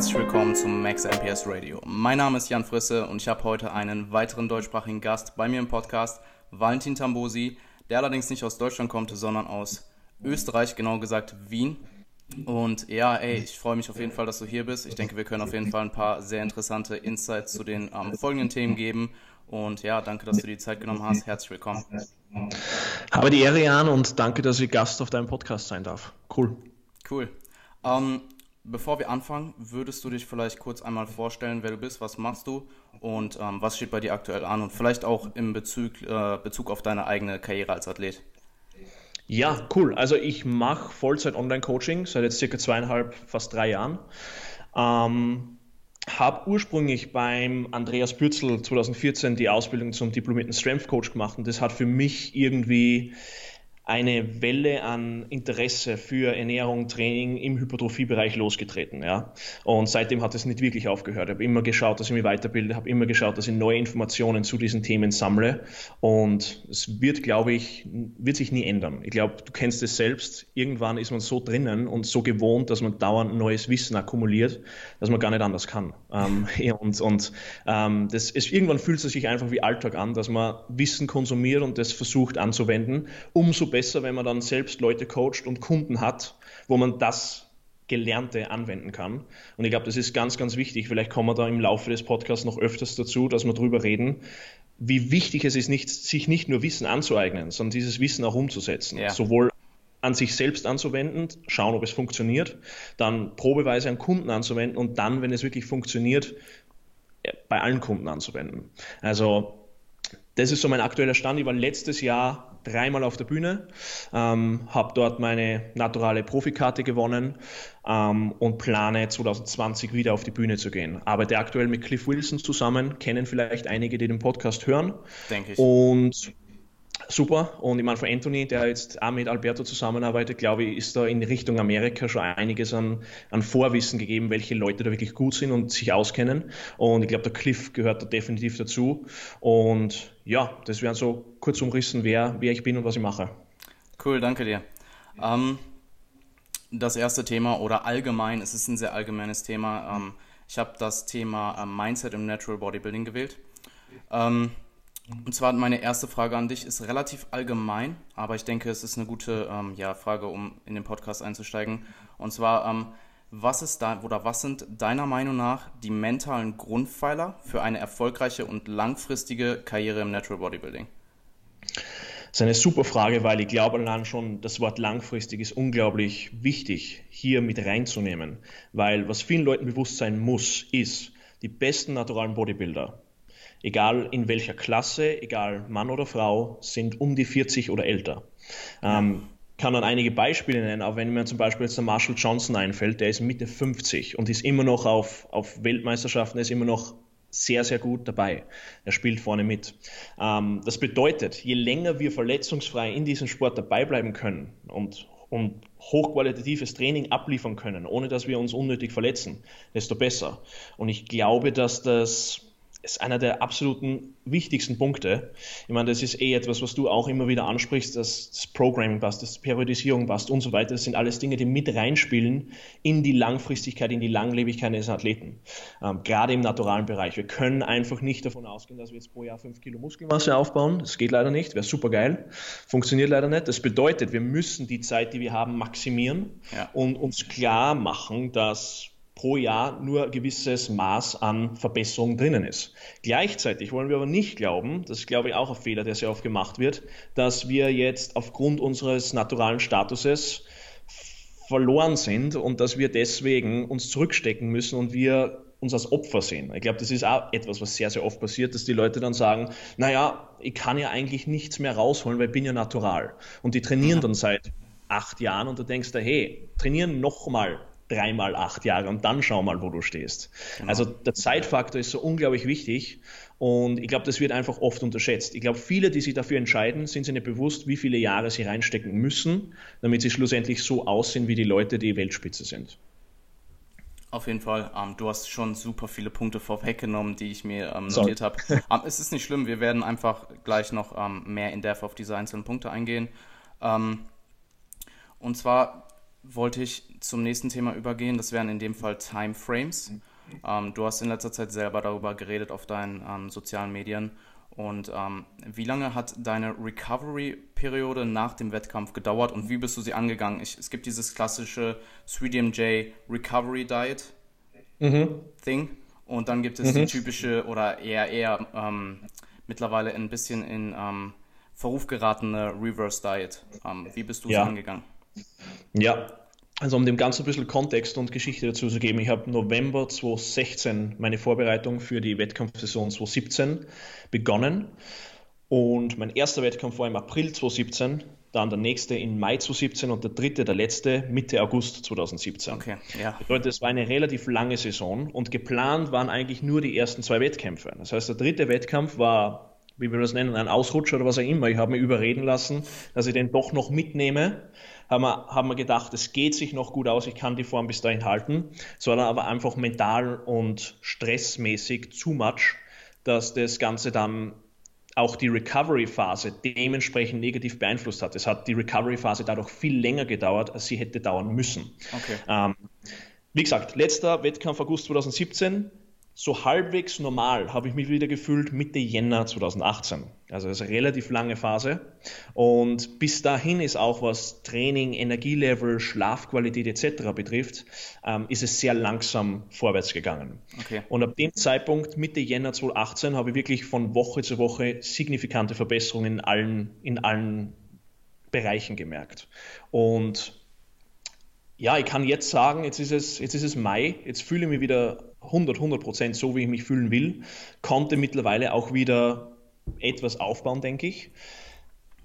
herzlich willkommen zum Max MPS Radio. Mein Name ist Jan Frisse und ich habe heute einen weiteren deutschsprachigen Gast bei mir im Podcast, Valentin Tambosi, der allerdings nicht aus Deutschland kommt, sondern aus Österreich, genau gesagt Wien. Und ja, ey, ich freue mich auf jeden Fall, dass du hier bist. Ich denke, wir können auf jeden Fall ein paar sehr interessante Insights zu den ähm, folgenden Themen geben. Und ja, danke, dass du die Zeit genommen hast. Herzlich willkommen. Habe die Ehre, Jan, und danke, dass ich Gast auf deinem Podcast sein darf. Cool. Cool. Ähm, bevor wir anfangen, würdest du dich vielleicht kurz einmal vorstellen, wer du bist, was machst du und ähm, was steht bei dir aktuell an und vielleicht auch im Bezug, äh, Bezug auf deine eigene Karriere als Athlet? Ja, cool. Also ich mache Vollzeit Online-Coaching seit jetzt circa zweieinhalb, fast drei Jahren. Ähm, habe ursprünglich beim Andreas Bürzel 2014 die Ausbildung zum diplomierten Strength Coach gemacht und das hat für mich irgendwie eine Welle an Interesse für Ernährung, Training im Hypertrophiebereich losgetreten. Ja? Und seitdem hat es nicht wirklich aufgehört. Ich habe immer geschaut, dass ich mich weiterbilde, habe immer geschaut, dass ich neue Informationen zu diesen Themen sammle. Und es wird, glaube ich, wird sich nie ändern. Ich glaube, du kennst es selbst. Irgendwann ist man so drinnen und so gewohnt, dass man dauernd neues Wissen akkumuliert, dass man gar nicht anders kann. Ähm, und und ähm, das ist, irgendwann fühlt es sich einfach wie Alltag an, dass man Wissen konsumiert und das versucht anzuwenden. Umso besser besser, wenn man dann selbst Leute coacht und Kunden hat, wo man das Gelernte anwenden kann. Und ich glaube, das ist ganz, ganz wichtig. Vielleicht kommen wir da im Laufe des Podcasts noch öfters dazu, dass wir darüber reden, wie wichtig es ist, nicht, sich nicht nur Wissen anzueignen, sondern dieses Wissen auch umzusetzen. Ja. Sowohl an sich selbst anzuwenden, schauen, ob es funktioniert, dann probeweise an Kunden anzuwenden und dann, wenn es wirklich funktioniert, bei allen Kunden anzuwenden. Also das ist so mein aktueller Stand. Ich war letztes Jahr dreimal auf der Bühne, ähm, habe dort meine naturale Profikarte gewonnen ähm, und plane 2020 wieder auf die Bühne zu gehen. Arbeite aktuell mit Cliff Wilson zusammen, kennen vielleicht einige, die den Podcast hören. Denke ich. Und super. Und ich meine, für Anthony, der jetzt auch mit Alberto zusammenarbeitet, glaube ich, ist da in Richtung Amerika schon einiges an, an Vorwissen gegeben, welche Leute da wirklich gut sind und sich auskennen. Und ich glaube, der Cliff gehört da definitiv dazu. Und ja, das wären so kurz umrissen, wer, wer ich bin und was ich mache. Cool, danke dir. Ähm, das erste Thema oder allgemein, es ist ein sehr allgemeines Thema. Ähm, ich habe das Thema äh, Mindset im Natural Bodybuilding gewählt. Ähm, und zwar meine erste Frage an dich ist relativ allgemein, aber ich denke, es ist eine gute ähm, ja, Frage, um in den Podcast einzusteigen. Und zwar, ähm, was ist da oder was sind deiner Meinung nach die mentalen Grundpfeiler für eine erfolgreiche und langfristige Karriere im Natural Bodybuilding? Das ist eine super Frage, weil ich glaube allein schon, das Wort langfristig ist unglaublich wichtig hier mit reinzunehmen. Weil was vielen Leuten bewusst sein muss, ist, die besten naturalen Bodybuilder, egal in welcher Klasse, egal Mann oder Frau, sind um die 40 oder älter. Ähm, kann dann einige Beispiele nennen, aber wenn mir zum Beispiel jetzt der Marshall Johnson einfällt, der ist Mitte 50 und ist immer noch auf, auf Weltmeisterschaften, ist immer noch sehr, sehr gut dabei. Er spielt vorne mit. Ähm, das bedeutet, je länger wir verletzungsfrei in diesem Sport dabei bleiben können und, und hochqualitatives Training abliefern können, ohne dass wir uns unnötig verletzen, desto besser. Und ich glaube, dass das ist einer der absoluten wichtigsten Punkte. Ich meine, das ist eh etwas, was du auch immer wieder ansprichst, dass das Programming passt, dass Periodisierung passt und so weiter. Das sind alles Dinge, die mit reinspielen in die Langfristigkeit, in die Langlebigkeit des Athleten. Ähm, gerade im naturalen Bereich. Wir können einfach nicht davon ausgehen, dass wir jetzt pro Jahr fünf Kilo Muskelmasse aufbauen. Das geht leider nicht. Wäre super geil. Funktioniert leider nicht. Das bedeutet, wir müssen die Zeit, die wir haben, maximieren ja. und uns klar machen, dass pro Jahr nur ein gewisses Maß an Verbesserung drinnen ist. Gleichzeitig wollen wir aber nicht glauben, das ist glaube ich auch ein Fehler, der sehr oft gemacht wird, dass wir jetzt aufgrund unseres naturalen Statuses verloren sind und dass wir deswegen uns zurückstecken müssen und wir uns als Opfer sehen. Ich glaube, das ist auch etwas, was sehr, sehr oft passiert, dass die Leute dann sagen, naja, ich kann ja eigentlich nichts mehr rausholen, weil ich bin ja natural. Und die trainieren dann seit acht Jahren und du denkst da, hey, trainieren nochmal dreimal acht Jahre und dann schau mal, wo du stehst. Genau. Also der Zeitfaktor ist so unglaublich wichtig und ich glaube, das wird einfach oft unterschätzt. Ich glaube, viele, die sich dafür entscheiden, sind sich nicht bewusst, wie viele Jahre sie reinstecken müssen, damit sie schlussendlich so aussehen wie die Leute, die Weltspitze sind. Auf jeden Fall. Ähm, du hast schon super viele Punkte vorweggenommen, die ich mir ähm, notiert habe. ähm, es ist nicht schlimm, wir werden einfach gleich noch ähm, mehr in Depth auf diese einzelnen Punkte eingehen. Ähm, und zwar wollte ich zum nächsten Thema übergehen. Das wären in dem Fall Timeframes. Ähm, du hast in letzter Zeit selber darüber geredet auf deinen ähm, sozialen Medien. Und ähm, wie lange hat deine Recovery-Periode nach dem Wettkampf gedauert und wie bist du sie angegangen? Ich, es gibt dieses klassische 3DMJ Recovery Diet mhm. Thing und dann gibt es mhm. die typische oder eher eher ähm, mittlerweile ein bisschen in ähm, Verruf geratene Reverse Diet. Ähm, wie bist du ja. sie angegangen? Ja, also um dem Ganzen ein bisschen Kontext und Geschichte dazu zu geben, ich habe November 2016 meine Vorbereitung für die Wettkampfsaison 2017 begonnen und mein erster Wettkampf war im April 2017, dann der nächste im Mai 2017 und der dritte, der letzte, Mitte August 2017. Okay, ja. Bedeutet, es war eine relativ lange Saison und geplant waren eigentlich nur die ersten zwei Wettkämpfe. Das heißt, der dritte Wettkampf war, wie wir das nennen, ein Ausrutscher oder was auch immer. Ich habe mich überreden lassen, dass ich den doch noch mitnehme haben wir, haben wir gedacht, es geht sich noch gut aus, ich kann die Form bis dahin halten, sondern aber einfach mental und stressmäßig zu much, dass das Ganze dann auch die Recovery-Phase dementsprechend negativ beeinflusst hat. Es hat die Recovery-Phase dadurch viel länger gedauert, als sie hätte dauern müssen. Okay. Ähm, wie gesagt, letzter Wettkampf August 2017, so halbwegs normal habe ich mich wieder gefühlt Mitte Jänner 2018. Also das ist eine relativ lange Phase. Und bis dahin ist auch was Training, Energielevel, Schlafqualität etc. betrifft, ähm, ist es sehr langsam vorwärts gegangen. Okay. Und ab dem Zeitpunkt, Mitte Jänner 2018, habe ich wirklich von Woche zu Woche signifikante Verbesserungen in allen, in allen Bereichen gemerkt. Und ja, ich kann jetzt sagen, jetzt ist es, jetzt ist es Mai, jetzt fühle ich mich wieder 100, 100 Prozent so, wie ich mich fühlen will, konnte mittlerweile auch wieder etwas aufbauen, denke ich.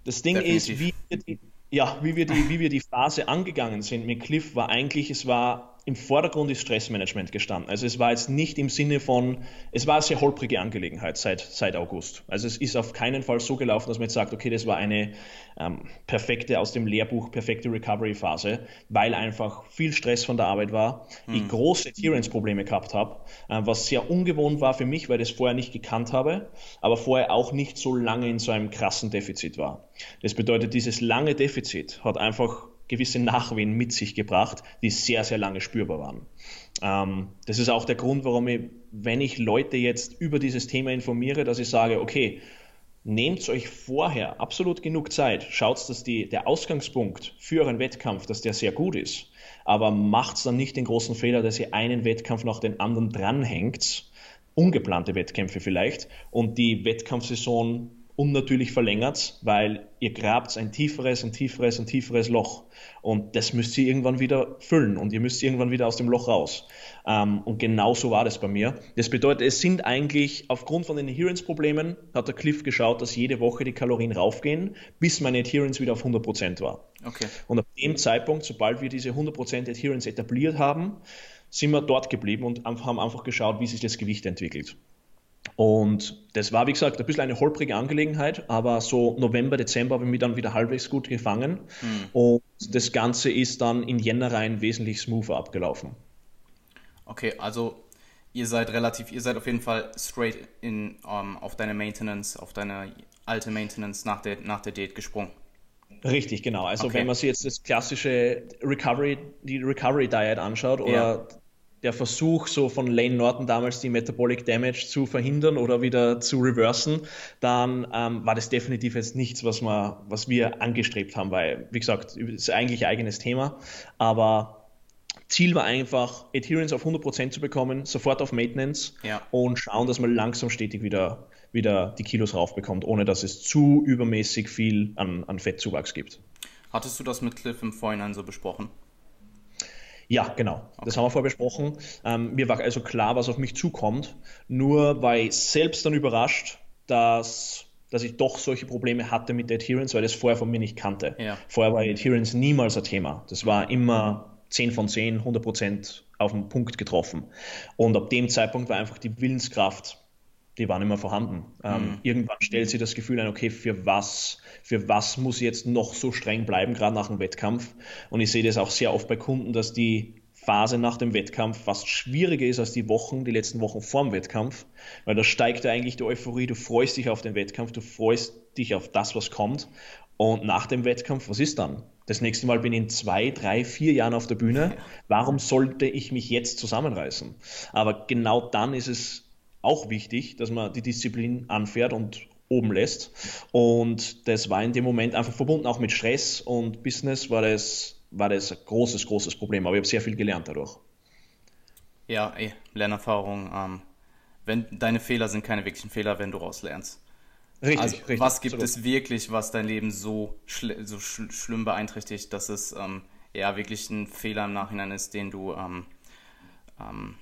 Das Ding Definitiv. ist, wie wir, die, ja, wie, wir die, wie wir die Phase angegangen sind mit Cliff, war eigentlich, es war im Vordergrund ist Stressmanagement gestanden. Also es war jetzt nicht im Sinne von, es war eine sehr holprige Angelegenheit seit, seit August. Also es ist auf keinen Fall so gelaufen, dass man jetzt sagt, okay, das war eine ähm, perfekte, aus dem Lehrbuch, perfekte Recovery-Phase, weil einfach viel Stress von der Arbeit war, hm. ich große Adherence-Probleme gehabt habe, äh, was sehr ungewohnt war für mich, weil ich das vorher nicht gekannt habe, aber vorher auch nicht so lange in so einem krassen Defizit war. Das bedeutet, dieses lange Defizit hat einfach gewisse Nachwehen mit sich gebracht, die sehr, sehr lange spürbar waren. Ähm, das ist auch der Grund, warum ich, wenn ich Leute jetzt über dieses Thema informiere, dass ich sage, okay, nehmt euch vorher absolut genug Zeit, schaut, dass die, der Ausgangspunkt für euren Wettkampf, dass der sehr gut ist, aber macht dann nicht den großen Fehler, dass ihr einen Wettkampf nach den anderen dranhängt, ungeplante Wettkämpfe vielleicht, und die Wettkampfsaison unnatürlich verlängert, weil ihr grabt ein tieferes, ein tieferes, ein tieferes Loch. Und das müsst ihr irgendwann wieder füllen und ihr müsst irgendwann wieder aus dem Loch raus. Ähm, und genau so war das bei mir. Das bedeutet, es sind eigentlich aufgrund von den Adherence-Problemen, hat der Cliff geschaut, dass jede Woche die Kalorien raufgehen, bis meine Adherence wieder auf 100% war. Okay. Und ab dem Zeitpunkt, sobald wir diese 100% Adherence etabliert haben, sind wir dort geblieben und haben einfach geschaut, wie sich das Gewicht entwickelt. Und das war, wie gesagt, ein bisschen eine holprige Angelegenheit, aber so November, Dezember habe ich mich dann wieder halbwegs gut gefangen. Mhm. Und das Ganze ist dann in Jänner rein wesentlich smoother abgelaufen. Okay, also ihr seid relativ, ihr seid auf jeden Fall straight in, um, ähm, auf deine Maintenance, auf deine alte Maintenance nach der, nach der Date gesprungen. Richtig, genau. Also okay. wenn man sich jetzt das klassische Recovery, die Recovery Diet anschaut oder ja der Versuch so von Lane Norton damals die Metabolic Damage zu verhindern oder wieder zu reversen, dann ähm, war das definitiv jetzt nichts, was, wir, was wir angestrebt haben, weil, wie gesagt, ist eigentlich ein eigenes Thema, aber Ziel war einfach, Adherence auf 100% zu bekommen, sofort auf Maintenance ja. und schauen, dass man langsam stetig wieder, wieder die Kilos raufbekommt, ohne dass es zu übermäßig viel an, an Fettzuwachs gibt. Hattest du das mit Cliff im Vorhinein so besprochen? Ja, genau. Okay. Das haben wir vorher besprochen. Ähm, mir war also klar, was auf mich zukommt. Nur war ich selbst dann überrascht, dass, dass ich doch solche Probleme hatte mit der Adherence, weil ich das vorher von mir nicht kannte. Ja. Vorher war Adherence niemals ein Thema. Das war immer 10 von 10, 100 Prozent auf den Punkt getroffen. Und ab dem Zeitpunkt war einfach die Willenskraft die waren immer vorhanden. Ähm, mhm. Irgendwann stellt sich das Gefühl ein, okay, für was, für was muss ich jetzt noch so streng bleiben, gerade nach dem Wettkampf? Und ich sehe das auch sehr oft bei Kunden, dass die Phase nach dem Wettkampf fast schwieriger ist als die Wochen, die letzten Wochen vorm Wettkampf, weil da steigt ja eigentlich die Euphorie, du freust dich auf den Wettkampf, du freust dich auf das, was kommt. Und nach dem Wettkampf, was ist dann? Das nächste Mal bin ich in zwei, drei, vier Jahren auf der Bühne. Warum sollte ich mich jetzt zusammenreißen? Aber genau dann ist es auch wichtig, dass man die Disziplin anfährt und oben lässt. Und das war in dem Moment einfach verbunden auch mit Stress und Business war das, war das ein großes, großes Problem. Aber ich habe sehr viel gelernt dadurch. Ja, ey, Lernerfahrung. Ähm, wenn, deine Fehler sind keine wirklichen Fehler, wenn du rauslernst. Richtig, also, richtig. Was gibt absolut. es wirklich, was dein Leben so, schl so schl schlimm beeinträchtigt, dass es ähm, ja wirklich ein Fehler im Nachhinein ist, den du ähm, ähm,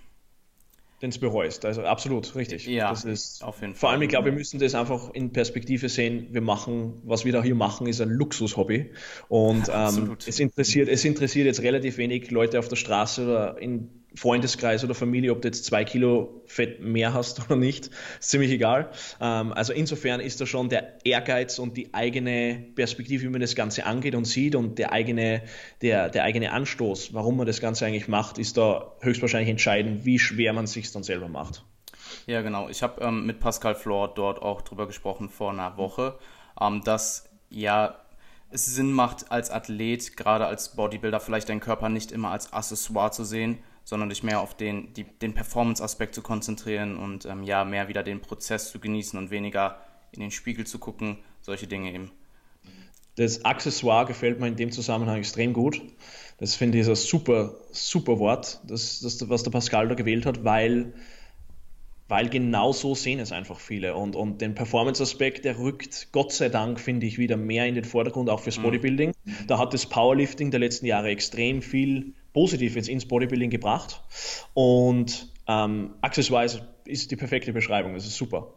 den es bereust. Also absolut richtig. Ja, das ist, auf jeden Fall. Vor allem, ich glaube, wir müssen das einfach in Perspektive sehen. Wir machen, was wir da hier machen, ist ein Luxushobby. Und ähm, es, interessiert, es interessiert jetzt relativ wenig Leute auf der Straße oder in Freundeskreis oder Familie, ob du jetzt zwei Kilo Fett mehr hast oder nicht, ist ziemlich egal. Ähm, also insofern ist da schon der Ehrgeiz und die eigene Perspektive, wie man das Ganze angeht und sieht und der eigene, der, der eigene Anstoß, warum man das Ganze eigentlich macht, ist da höchstwahrscheinlich entscheidend, wie schwer man sich dann selber macht. Ja, genau. Ich habe ähm, mit Pascal Flor dort auch drüber gesprochen vor einer Woche, ähm, dass ja es Sinn macht, als Athlet, gerade als Bodybuilder, vielleicht deinen Körper nicht immer als Accessoire zu sehen, sondern dich mehr auf den, die, den Performance-Aspekt zu konzentrieren und ähm, ja, mehr wieder den Prozess zu genießen und weniger in den Spiegel zu gucken, solche Dinge eben. Das Accessoire gefällt mir in dem Zusammenhang extrem gut. Das finde ich ein super, super Wort, das, das, was der Pascal da gewählt hat, weil, weil genau so sehen es einfach viele. Und, und den Performance-Aspekt, der rückt Gott sei Dank, finde ich, wieder mehr in den Vordergrund, auch fürs mhm. Bodybuilding. Mhm. Da hat das Powerlifting der letzten Jahre extrem viel positiv jetzt ins Bodybuilding gebracht. Und ähm, Accesswise ist die perfekte Beschreibung. Das ist super.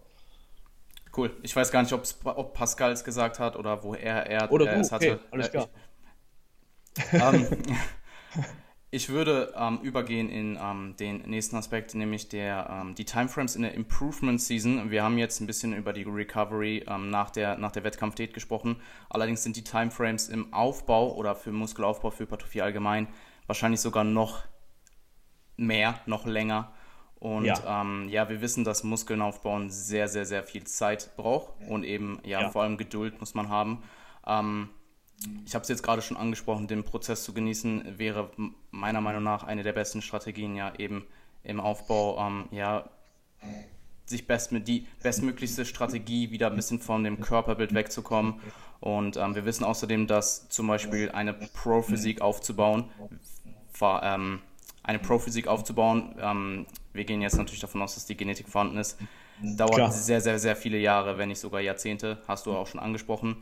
Cool. Ich weiß gar nicht, ob Pascal es gesagt hat oder wo er, er, oder er es hatte. Okay, alles klar. Ich, ähm, ich würde ähm, übergehen in ähm, den nächsten Aspekt, nämlich der, ähm, die Timeframes in der Improvement Season. Wir haben jetzt ein bisschen über die Recovery ähm, nach der, nach der Wettkampfdiät gesprochen. Allerdings sind die Timeframes im Aufbau oder für Muskelaufbau, für Hypertrophie allgemein wahrscheinlich sogar noch mehr, noch länger. Und ja. Ähm, ja, wir wissen, dass Muskeln aufbauen sehr, sehr, sehr viel Zeit braucht und eben, ja, ja. vor allem Geduld muss man haben. Ähm, ich habe es jetzt gerade schon angesprochen, den Prozess zu genießen wäre meiner Meinung nach eine der besten Strategien, ja, eben im Aufbau, ähm, ja, sich best, die bestmöglichste Strategie wieder ein bisschen von dem Körperbild wegzukommen. Und ähm, wir wissen außerdem, dass zum Beispiel eine Pro-Physik aufzubauen ähm, eine Pro-Physik aufzubauen. Ähm, wir gehen jetzt natürlich davon aus, dass die Genetik vorhanden ist. Dauert Klar. sehr, sehr, sehr viele Jahre, wenn nicht sogar Jahrzehnte, hast du auch schon angesprochen.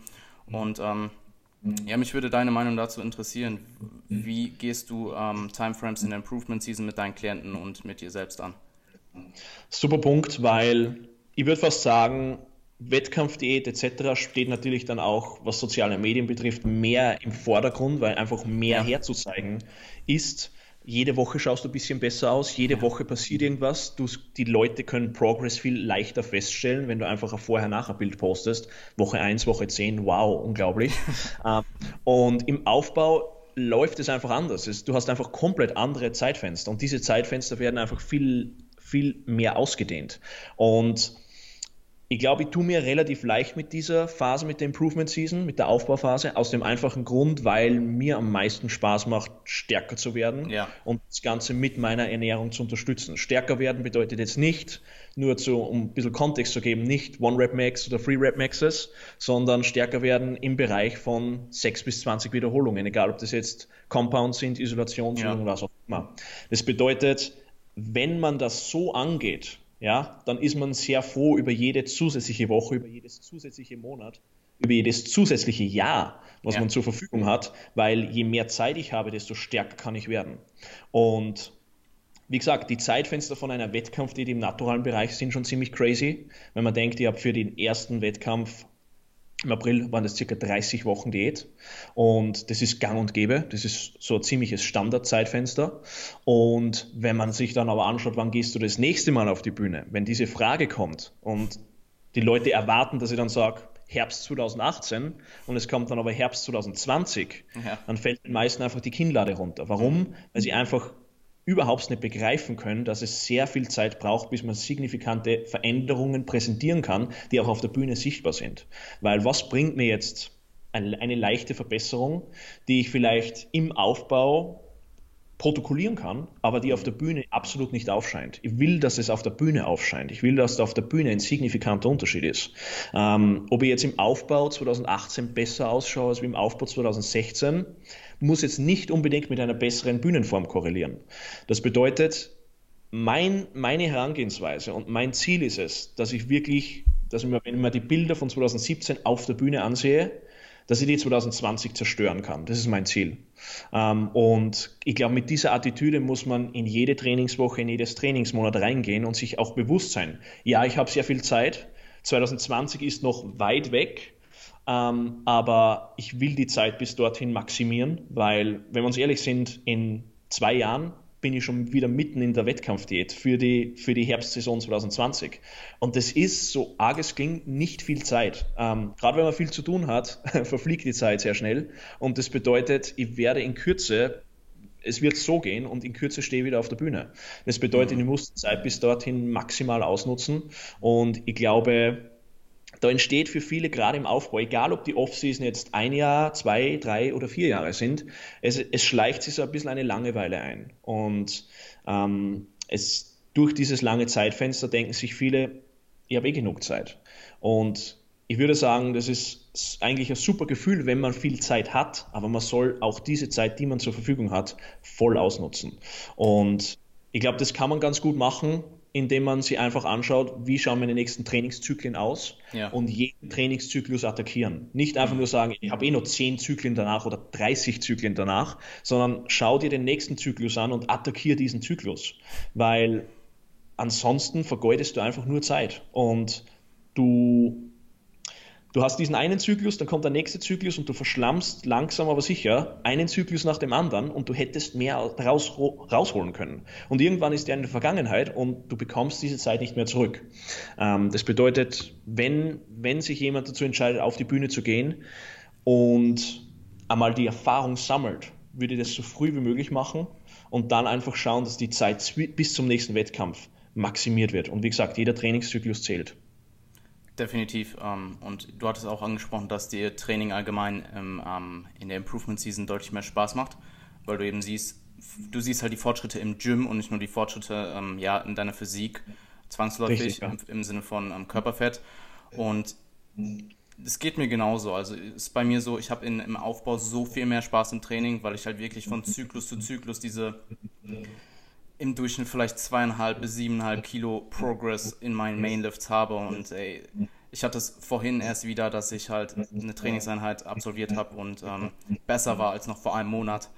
Und ähm, ja, mich würde deine Meinung dazu interessieren. Wie gehst du ähm, Timeframes in der Improvement Season mit deinen Klienten und mit dir selbst an? Super Punkt, weil ich würde fast sagen, Wettkampfdiät etc. steht natürlich dann auch, was soziale Medien betrifft, mehr im Vordergrund, weil einfach mehr herzuzeigen ist. Jede Woche schaust du ein bisschen besser aus, jede Woche passiert irgendwas. Du, die Leute können Progress viel leichter feststellen, wenn du einfach ein Vorher-Nachher-Bild postest. Woche 1, Woche 10, wow, unglaublich. Ähm, und im Aufbau läuft es einfach anders. Du hast einfach komplett andere Zeitfenster und diese Zeitfenster werden einfach viel, viel mehr ausgedehnt. Und ich glaube, ich tue mir relativ leicht mit dieser Phase, mit der Improvement Season, mit der Aufbauphase, aus dem einfachen Grund, weil mir am meisten Spaß macht, stärker zu werden ja. und das Ganze mit meiner Ernährung zu unterstützen. Stärker werden bedeutet jetzt nicht, nur zu, um ein bisschen Kontext zu geben, nicht One-Rep-Max oder Three-Rep-Maxes, sondern stärker werden im Bereich von 6 bis 20 Wiederholungen, egal ob das jetzt Compounds sind, Isolationsübungen, ja. was auch immer. Das bedeutet, wenn man das so angeht, ja, dann ist man sehr froh über jede zusätzliche Woche, über jedes zusätzliche Monat, über jedes zusätzliche Jahr, was ja. man zur Verfügung hat, weil je mehr Zeit ich habe, desto stärker kann ich werden. Und wie gesagt, die Zeitfenster von einer Wettkampf, die im naturalen Bereich sind, schon ziemlich crazy. Wenn man denkt, ich habe für den ersten Wettkampf im April waren das circa 30 Wochen Diät und das ist gang und gäbe. Das ist so ein ziemliches Standardzeitfenster. Und wenn man sich dann aber anschaut, wann gehst du das nächste Mal auf die Bühne, wenn diese Frage kommt und die Leute erwarten, dass ich dann sage, Herbst 2018 und es kommt dann aber Herbst 2020, ja. dann fällt den meisten einfach die Kinnlade runter. Warum? Weil sie einfach überhaupt nicht begreifen können, dass es sehr viel Zeit braucht, bis man signifikante Veränderungen präsentieren kann, die auch auf der Bühne sichtbar sind. Weil was bringt mir jetzt eine, leichte Verbesserung, die ich vielleicht im Aufbau protokollieren kann, aber die auf der Bühne absolut nicht aufscheint. Ich will, dass es auf der Bühne aufscheint. Ich will, dass da auf der Bühne ein signifikanter Unterschied ist. Ähm, ob ich jetzt im Aufbau 2018 besser ausschaue als im Aufbau 2016, muss jetzt nicht unbedingt mit einer besseren Bühnenform korrelieren. Das bedeutet, mein, meine Herangehensweise und mein Ziel ist es, dass ich wirklich, dass ich mir, wenn ich mir die Bilder von 2017 auf der Bühne ansehe, dass ich die 2020 zerstören kann. Das ist mein Ziel. Ähm, und ich glaube, mit dieser Attitüde muss man in jede Trainingswoche, in jedes Trainingsmonat reingehen und sich auch bewusst sein. Ja, ich habe sehr viel Zeit. 2020 ist noch weit weg. Ähm, aber ich will die Zeit bis dorthin maximieren, weil, wenn wir uns ehrlich sind, in zwei Jahren bin ich schon wieder mitten in der Wettkampfdiät für die, für die Herbstsaison 2020. Und das ist, so arg es klingt, nicht viel Zeit. Ähm, Gerade wenn man viel zu tun hat, verfliegt die Zeit sehr schnell. Und das bedeutet, ich werde in Kürze es wird so gehen und in Kürze stehe ich wieder auf der Bühne. Das bedeutet, mhm. ich muss die Zeit bis dorthin maximal ausnutzen und ich glaube, da entsteht für viele gerade im Aufbau, egal ob die Offseason jetzt ein Jahr, zwei, drei oder vier Jahre sind, es, es schleicht sich so ein bisschen eine Langeweile ein. Und ähm, es, durch dieses lange Zeitfenster denken sich viele, ich habe eh genug Zeit. Und ich würde sagen, das ist eigentlich ein super Gefühl, wenn man viel Zeit hat, aber man soll auch diese Zeit, die man zur Verfügung hat, voll ausnutzen. Und ich glaube, das kann man ganz gut machen, indem man sich einfach anschaut, wie schauen meine nächsten Trainingszyklen aus ja. und jeden Trainingszyklus attackieren. Nicht einfach nur sagen, ich habe eh noch 10 Zyklen danach oder 30 Zyklen danach, sondern schau dir den nächsten Zyklus an und attackiere diesen Zyklus. Weil ansonsten vergeudest du einfach nur Zeit und du Du hast diesen einen Zyklus, dann kommt der nächste Zyklus und du verschlammst langsam aber sicher einen Zyklus nach dem anderen und du hättest mehr raus, rausholen können. Und irgendwann ist der in der Vergangenheit und du bekommst diese Zeit nicht mehr zurück. Ähm, das bedeutet, wenn, wenn sich jemand dazu entscheidet, auf die Bühne zu gehen und einmal die Erfahrung sammelt, würde ich das so früh wie möglich machen und dann einfach schauen, dass die Zeit bis zum nächsten Wettkampf maximiert wird. Und wie gesagt, jeder Trainingszyklus zählt. Definitiv. Ähm, und du hattest auch angesprochen, dass dir Training allgemein im, ähm, in der Improvement Season deutlich mehr Spaß macht, weil du eben siehst, du siehst halt die Fortschritte im Gym und nicht nur die Fortschritte ähm, ja, in deiner Physik, zwangsläufig Richtig, ja. im, im, Sinne von Körperfett. Und es geht mir genauso. Also ist bei mir so, ich habe im Aufbau so viel mehr Spaß im Training, weil ich halt wirklich von Zyklus zu Zyklus diese im Durchschnitt vielleicht zweieinhalb bis siebeneinhalb Kilo Progress in meinen Mainlifts habe und ey, ich hatte es vorhin erst wieder, dass ich halt eine Trainingseinheit absolviert habe und ähm, besser war als noch vor einem Monat.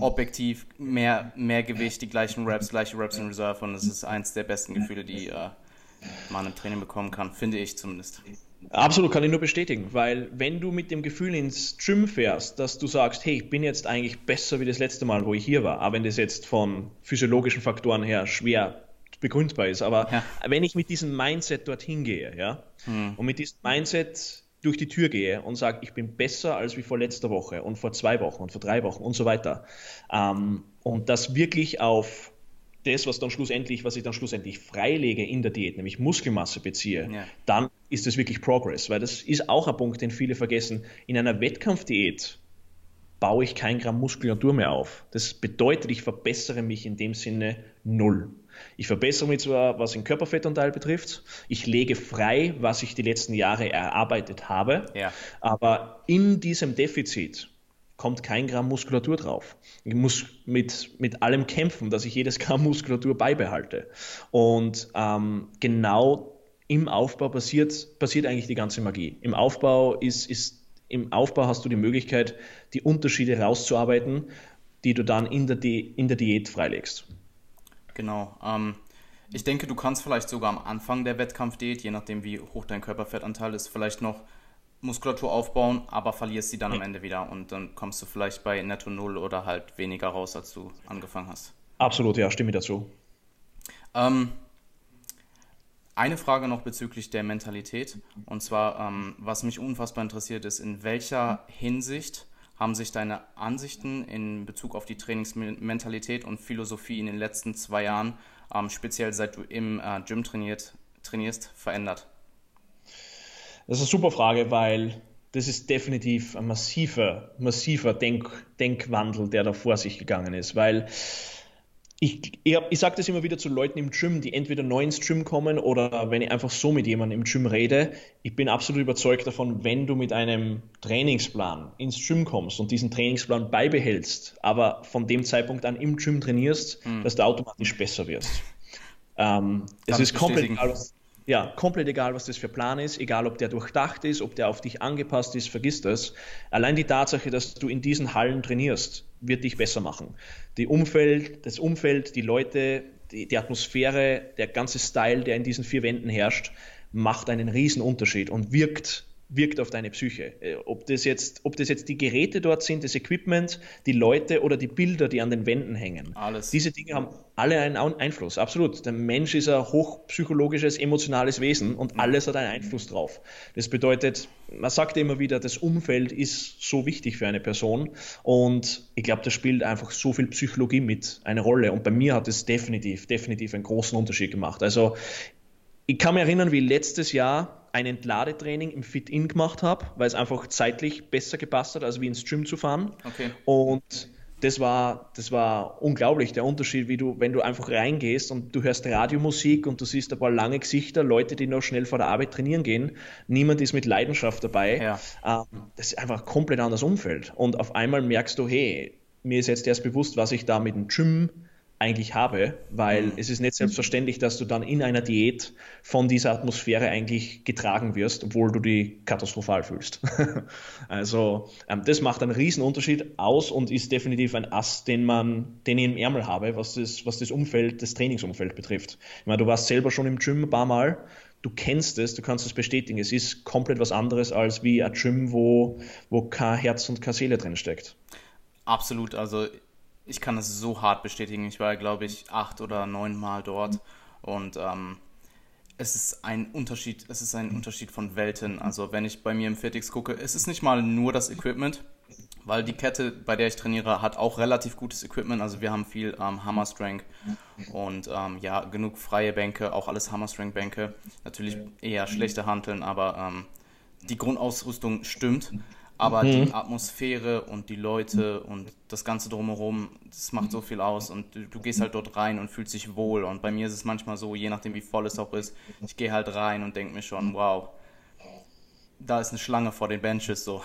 Objektiv mehr, mehr Gewicht, die gleichen Reps, gleiche Reps in Reserve und es ist eins der besten Gefühle, die äh, man im Training bekommen kann, finde ich zumindest. Absolut, kann ich nur bestätigen, weil wenn du mit dem Gefühl ins Gym fährst, dass du sagst, hey, ich bin jetzt eigentlich besser wie das letzte Mal, wo ich hier war, auch wenn das jetzt von physiologischen Faktoren her schwer begründbar ist, aber ja. wenn ich mit diesem Mindset dorthin gehe, ja, hm. und mit diesem Mindset durch die Tür gehe und sage, ich bin besser als wie vor letzter Woche und vor zwei Wochen und vor drei Wochen und so weiter, ähm, und das wirklich auf das, was dann schlussendlich, was ich dann schlussendlich freilege in der Diät, nämlich Muskelmasse beziehe, ja. dann ist das wirklich Progress, weil das ist auch ein Punkt, den viele vergessen. In einer Wettkampfdiät baue ich kein Gramm Muskulatur mehr auf. Das bedeutet, ich verbessere mich in dem Sinne null. Ich verbessere mich zwar, was den Körperfettanteil betrifft, ich lege frei, was ich die letzten Jahre erarbeitet habe, ja. aber in diesem Defizit kommt kein Gramm Muskulatur drauf. Ich muss mit, mit allem kämpfen, dass ich jedes Gramm Muskulatur beibehalte. Und ähm, genau im Aufbau passiert, passiert eigentlich die ganze Magie. Im Aufbau ist, ist im Aufbau hast du die Möglichkeit, die Unterschiede rauszuarbeiten, die du dann in der, Di in der Diät freilegst. Genau. Ähm, ich denke, du kannst vielleicht sogar am Anfang der Wettkampfdiät, je nachdem wie hoch dein Körperfettanteil ist, vielleicht noch Muskulatur aufbauen, aber verlierst sie dann am Ende wieder und dann kommst du vielleicht bei netto null oder halt weniger raus, als du angefangen hast. Absolut, ja, stimme dazu. Ähm, eine Frage noch bezüglich der Mentalität und zwar, ähm, was mich unfassbar interessiert ist, in welcher Hinsicht haben sich deine Ansichten in Bezug auf die Trainingsmentalität und Philosophie in den letzten zwei Jahren, ähm, speziell seit du im äh, Gym trainiert, trainierst, verändert? Das ist eine super Frage, weil das ist definitiv ein massiver, massiver Denk Denkwandel, der da vor sich gegangen ist, weil ich, ich, ich sage das immer wieder zu Leuten im Gym, die entweder neu ins Gym kommen oder wenn ich einfach so mit jemandem im Gym rede. Ich bin absolut überzeugt davon, wenn du mit einem Trainingsplan ins Gym kommst und diesen Trainingsplan beibehältst, aber von dem Zeitpunkt an im Gym trainierst, hm. dass du automatisch besser wirst. Ähm, es ist komplett egal, was, ja, komplett egal, was das für Plan ist, egal ob der durchdacht ist, ob der auf dich angepasst ist, vergiss das. Allein die Tatsache, dass du in diesen Hallen trainierst, wird dich besser machen. Die Umfeld, das Umfeld, die Leute, die, die Atmosphäre, der ganze Style, der in diesen vier Wänden herrscht, macht einen riesen Unterschied und wirkt wirkt auf deine Psyche. Äh, ob das, jetzt, ob das jetzt die Geräte dort sind, das Equipment, die Leute oder die Bilder, die an den Wänden hängen. Alles. Diese Dinge haben alle einen Einfluss, absolut. Der Mensch ist ein hochpsychologisches, emotionales Wesen und mhm. alles hat einen Einfluss drauf. Das bedeutet, man sagt immer wieder, das Umfeld ist so wichtig für eine Person und ich glaube, das spielt einfach so viel Psychologie mit eine Rolle und bei mir hat es definitiv, definitiv einen großen Unterschied gemacht. Also ich kann mich erinnern, wie letztes Jahr ein Entladetraining im Fit-In gemacht habe, weil es einfach zeitlich besser gepasst hat, als wie ins Gym zu fahren. Okay. Und das war, das war unglaublich, der Unterschied, wie du, wenn du einfach reingehst und du hörst Radiomusik und du siehst ein paar lange Gesichter, Leute, die noch schnell vor der Arbeit trainieren gehen, niemand ist mit Leidenschaft dabei. Ja. Ähm, das ist einfach ein komplett anderes Umfeld. Und auf einmal merkst du, hey, mir ist jetzt erst bewusst, was ich da mit dem Gym eigentlich habe, weil mhm. es ist nicht selbstverständlich, dass du dann in einer Diät von dieser Atmosphäre eigentlich getragen wirst, obwohl du die katastrophal fühlst. also ähm, das macht einen riesen Unterschied aus und ist definitiv ein Ass, den man, den ich im Ärmel habe, was das, was das Umfeld, das Trainingsumfeld betrifft. Ich meine, du warst selber schon im Gym ein paar Mal, du kennst es, du kannst es bestätigen. Es ist komplett was anderes als wie ein Gym, wo, wo kein Herz und keine Seele drin steckt. Absolut, also ich kann es so hart bestätigen. Ich war, glaube ich, acht oder neun Mal dort und ähm, es ist ein Unterschied, es ist ein Unterschied von Welten. Also wenn ich bei mir im Fitix gucke, es ist nicht mal nur das Equipment, weil die Kette, bei der ich trainiere, hat auch relativ gutes Equipment. Also wir haben viel ähm, Hammer Strength und ähm, ja, genug freie Bänke, auch alles Hammer Strength Bänke. Natürlich eher schlechte Hanteln, aber ähm, die Grundausrüstung stimmt. Aber mhm. die Atmosphäre und die Leute und das Ganze drumherum, das macht so viel aus und du, du, gehst halt dort rein und fühlst dich wohl. Und bei mir ist es manchmal so, je nachdem wie voll es auch ist, ich gehe halt rein und denke mir schon, wow, da ist eine Schlange vor den Benches so.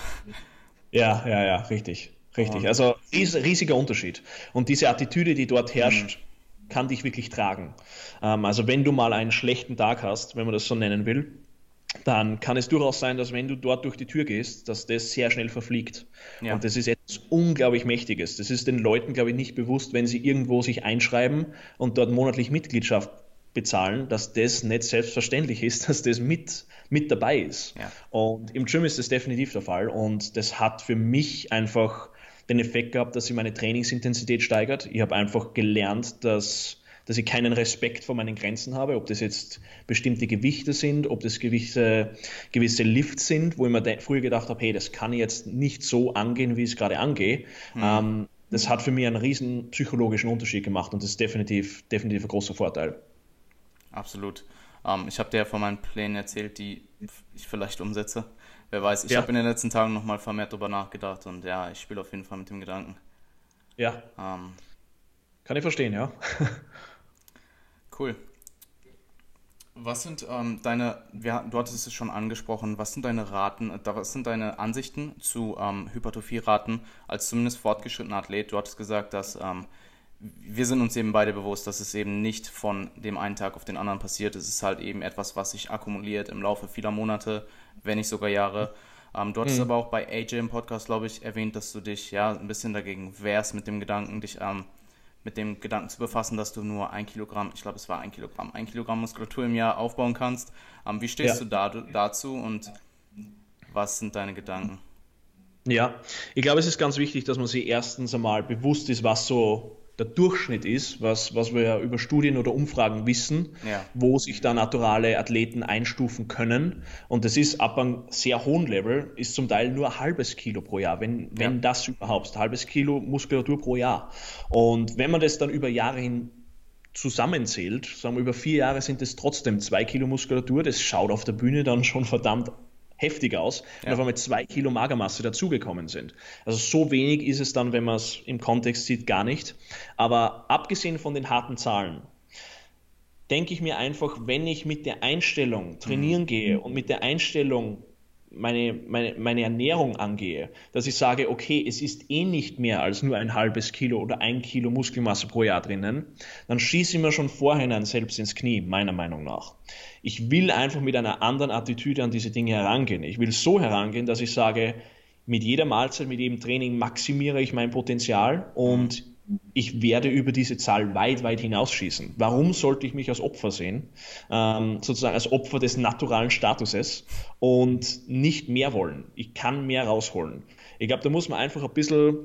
Ja, ja, ja, richtig. Richtig. Also ries, riesiger Unterschied. Und diese Attitüde, die dort herrscht, mhm. kann dich wirklich tragen. Ähm, also wenn du mal einen schlechten Tag hast, wenn man das so nennen will, dann kann es durchaus sein, dass wenn du dort durch die Tür gehst, dass das sehr schnell verfliegt. Ja. Und das ist etwas unglaublich Mächtiges. Das ist den Leuten, glaube ich, nicht bewusst, wenn sie irgendwo sich einschreiben und dort monatlich Mitgliedschaft bezahlen, dass das nicht selbstverständlich ist, dass das mit, mit dabei ist. Ja. Und im Gym ist das definitiv der Fall. Und das hat für mich einfach den Effekt gehabt, dass sich meine Trainingsintensität steigert. Ich habe einfach gelernt, dass dass ich keinen Respekt vor meinen Grenzen habe, ob das jetzt bestimmte Gewichte sind, ob das gewisse, gewisse Lifts sind, wo ich mir früher gedacht habe, hey, das kann ich jetzt nicht so angehen, wie ich es gerade angehe. Mhm. Ähm, das hat für mich einen riesen psychologischen Unterschied gemacht und das ist definitiv, definitiv ein großer Vorteil. Absolut. Ähm, ich habe dir ja von meinen Plänen erzählt, die ich vielleicht umsetze. Wer weiß, ich ja. habe in den letzten Tagen nochmal vermehrt darüber nachgedacht und ja, ich spiele auf jeden Fall mit dem Gedanken. Ja. Ähm, Kann ich verstehen, ja. Cool. Was sind ähm, deine, ja, du hattest es schon angesprochen, was sind deine Raten, äh, was sind deine Ansichten zu ähm, Hypertrophie-Raten als zumindest fortgeschrittener Athlet? Du hattest gesagt, dass ähm, wir sind uns eben beide bewusst, dass es eben nicht von dem einen Tag auf den anderen passiert. Es ist halt eben etwas, was sich akkumuliert im Laufe vieler Monate, wenn nicht sogar Jahre. Ähm, du hattest mhm. aber auch bei AJ im Podcast, glaube ich, erwähnt, dass du dich ja ein bisschen dagegen wehrst mit dem Gedanken, dich ähm, mit dem Gedanken zu befassen, dass du nur ein Kilogramm, ich glaube es war ein Kilogramm, ein Kilogramm Muskulatur im Jahr aufbauen kannst. Ähm, wie stehst ja. du da, dazu und was sind deine Gedanken? Ja, ich glaube, es ist ganz wichtig, dass man sich erstens einmal bewusst ist, was so der Durchschnitt ist, was, was wir ja über Studien oder Umfragen wissen, ja. wo sich da naturale Athleten einstufen können. Und das ist ab einem sehr hohen Level, ist zum Teil nur ein halbes Kilo pro Jahr, wenn, wenn ja. das überhaupt, ein halbes Kilo Muskulatur pro Jahr. Und wenn man das dann über Jahre hin zusammenzählt, sagen wir über vier Jahre sind es trotzdem zwei Kilo Muskulatur, das schaut auf der Bühne dann schon verdammt heftig aus ja. und auf einmal zwei Kilo Magermasse dazugekommen sind. Also so wenig ist es dann, wenn man es im Kontext sieht, gar nicht. Aber abgesehen von den harten Zahlen, denke ich mir einfach, wenn ich mit der Einstellung trainieren mhm. gehe und mit der Einstellung meine, meine, meine Ernährung angehe, dass ich sage, okay, es ist eh nicht mehr als nur ein halbes Kilo oder ein Kilo Muskelmasse pro Jahr drinnen, dann schieße ich mir schon vorhinein selbst ins Knie, meiner Meinung nach. Ich will einfach mit einer anderen Attitüde an diese Dinge herangehen. Ich will so herangehen, dass ich sage, mit jeder Mahlzeit, mit jedem Training maximiere ich mein Potenzial und ich werde über diese Zahl weit, weit hinausschießen. Warum sollte ich mich als Opfer sehen? Ähm, sozusagen als Opfer des naturalen Statuses und nicht mehr wollen. Ich kann mehr rausholen. Ich glaube, da muss man einfach ein bisschen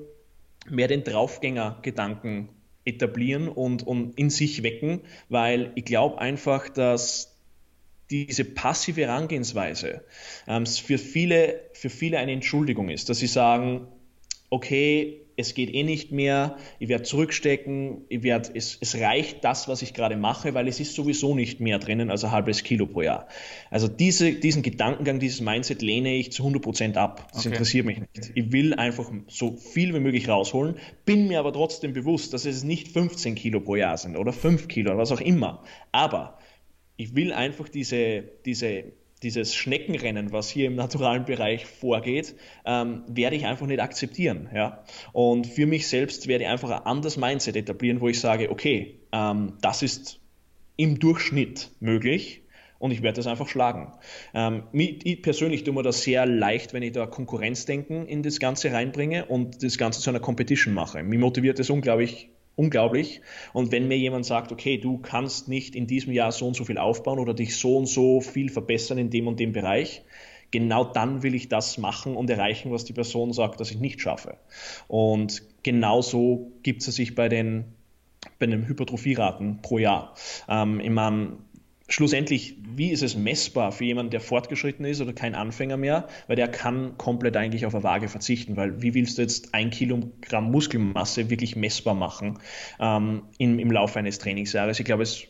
mehr den Draufgänger-Gedanken etablieren und, und in sich wecken, weil ich glaube einfach, dass diese passive Herangehensweise ähm, für, viele, für viele eine Entschuldigung ist, dass sie sagen, okay, es geht eh nicht mehr, ich werde zurückstecken, ich werd, es, es reicht das, was ich gerade mache, weil es ist sowieso nicht mehr drinnen als ein halbes Kilo pro Jahr. Also diese, diesen Gedankengang, dieses Mindset lehne ich zu 100% ab. Das okay. interessiert mich nicht. Ich will einfach so viel wie möglich rausholen, bin mir aber trotzdem bewusst, dass es nicht 15 Kilo pro Jahr sind oder 5 Kilo oder was auch immer. Aber ich will einfach diese, diese dieses Schneckenrennen, was hier im naturalen Bereich vorgeht, ähm, werde ich einfach nicht akzeptieren. Ja? Und für mich selbst werde ich einfach ein anderes Mindset etablieren, wo ich sage, okay, ähm, das ist im Durchschnitt möglich und ich werde das einfach schlagen. Ähm, ich persönlich tue mir das sehr leicht, wenn ich da Konkurrenzdenken in das Ganze reinbringe und das Ganze zu einer Competition mache. Mich motiviert das unglaublich unglaublich. Und wenn mir jemand sagt, okay, du kannst nicht in diesem Jahr so und so viel aufbauen oder dich so und so viel verbessern in dem und dem Bereich, genau dann will ich das machen und erreichen, was die Person sagt, dass ich nicht schaffe. Und genauso gibt es sich bei den bei den Hypertrophieraten pro Jahr. Ähm, ich meine, schlussendlich, wie ist es messbar für jemanden, der fortgeschritten ist oder kein Anfänger mehr, weil der kann komplett eigentlich auf eine Waage verzichten, weil wie willst du jetzt ein Kilogramm Muskelmasse wirklich messbar machen ähm, im, im Laufe eines Trainingsjahres? Ich glaube, es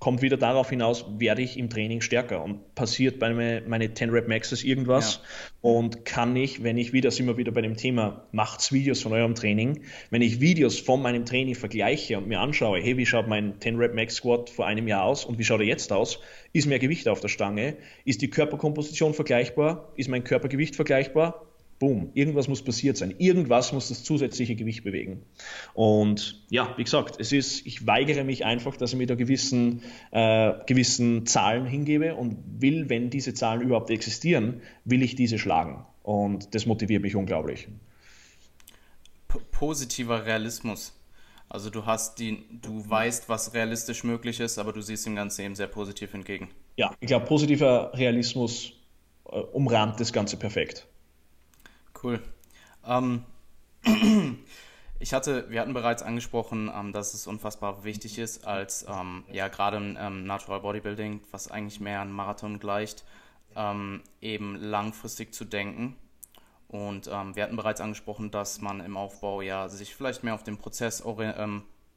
kommt wieder darauf hinaus, werde ich im Training stärker und passiert bei meine, meine 10 Rep Maxes irgendwas ja. und kann ich, wenn ich wieder, sind wir wieder bei dem Thema, macht's Videos von eurem Training, wenn ich Videos von meinem Training vergleiche und mir anschaue, hey, wie schaut mein 10 Rep Max Squat vor einem Jahr aus und wie schaut er jetzt aus, ist mehr Gewicht auf der Stange, ist die Körperkomposition vergleichbar, ist mein Körpergewicht vergleichbar, Boom, irgendwas muss passiert sein. Irgendwas muss das zusätzliche Gewicht bewegen. Und ja, wie gesagt, es ist, ich weigere mich einfach, dass ich mir da gewissen, äh, gewissen Zahlen hingebe und will, wenn diese Zahlen überhaupt existieren, will ich diese schlagen. Und das motiviert mich unglaublich. P positiver Realismus. Also du hast die, du weißt, was realistisch möglich ist, aber du siehst dem Ganzen eben sehr positiv entgegen. Ja, ich glaube, positiver Realismus äh, umrahmt das Ganze perfekt. Cool. Ähm, ich hatte, wir hatten bereits angesprochen, ähm, dass es unfassbar wichtig ist, als ähm, ja gerade im ähm, Natural Bodybuilding, was eigentlich mehr an Marathon gleicht, ähm, eben langfristig zu denken. Und ähm, wir hatten bereits angesprochen, dass man im Aufbau ja sich vielleicht mehr auf den Prozess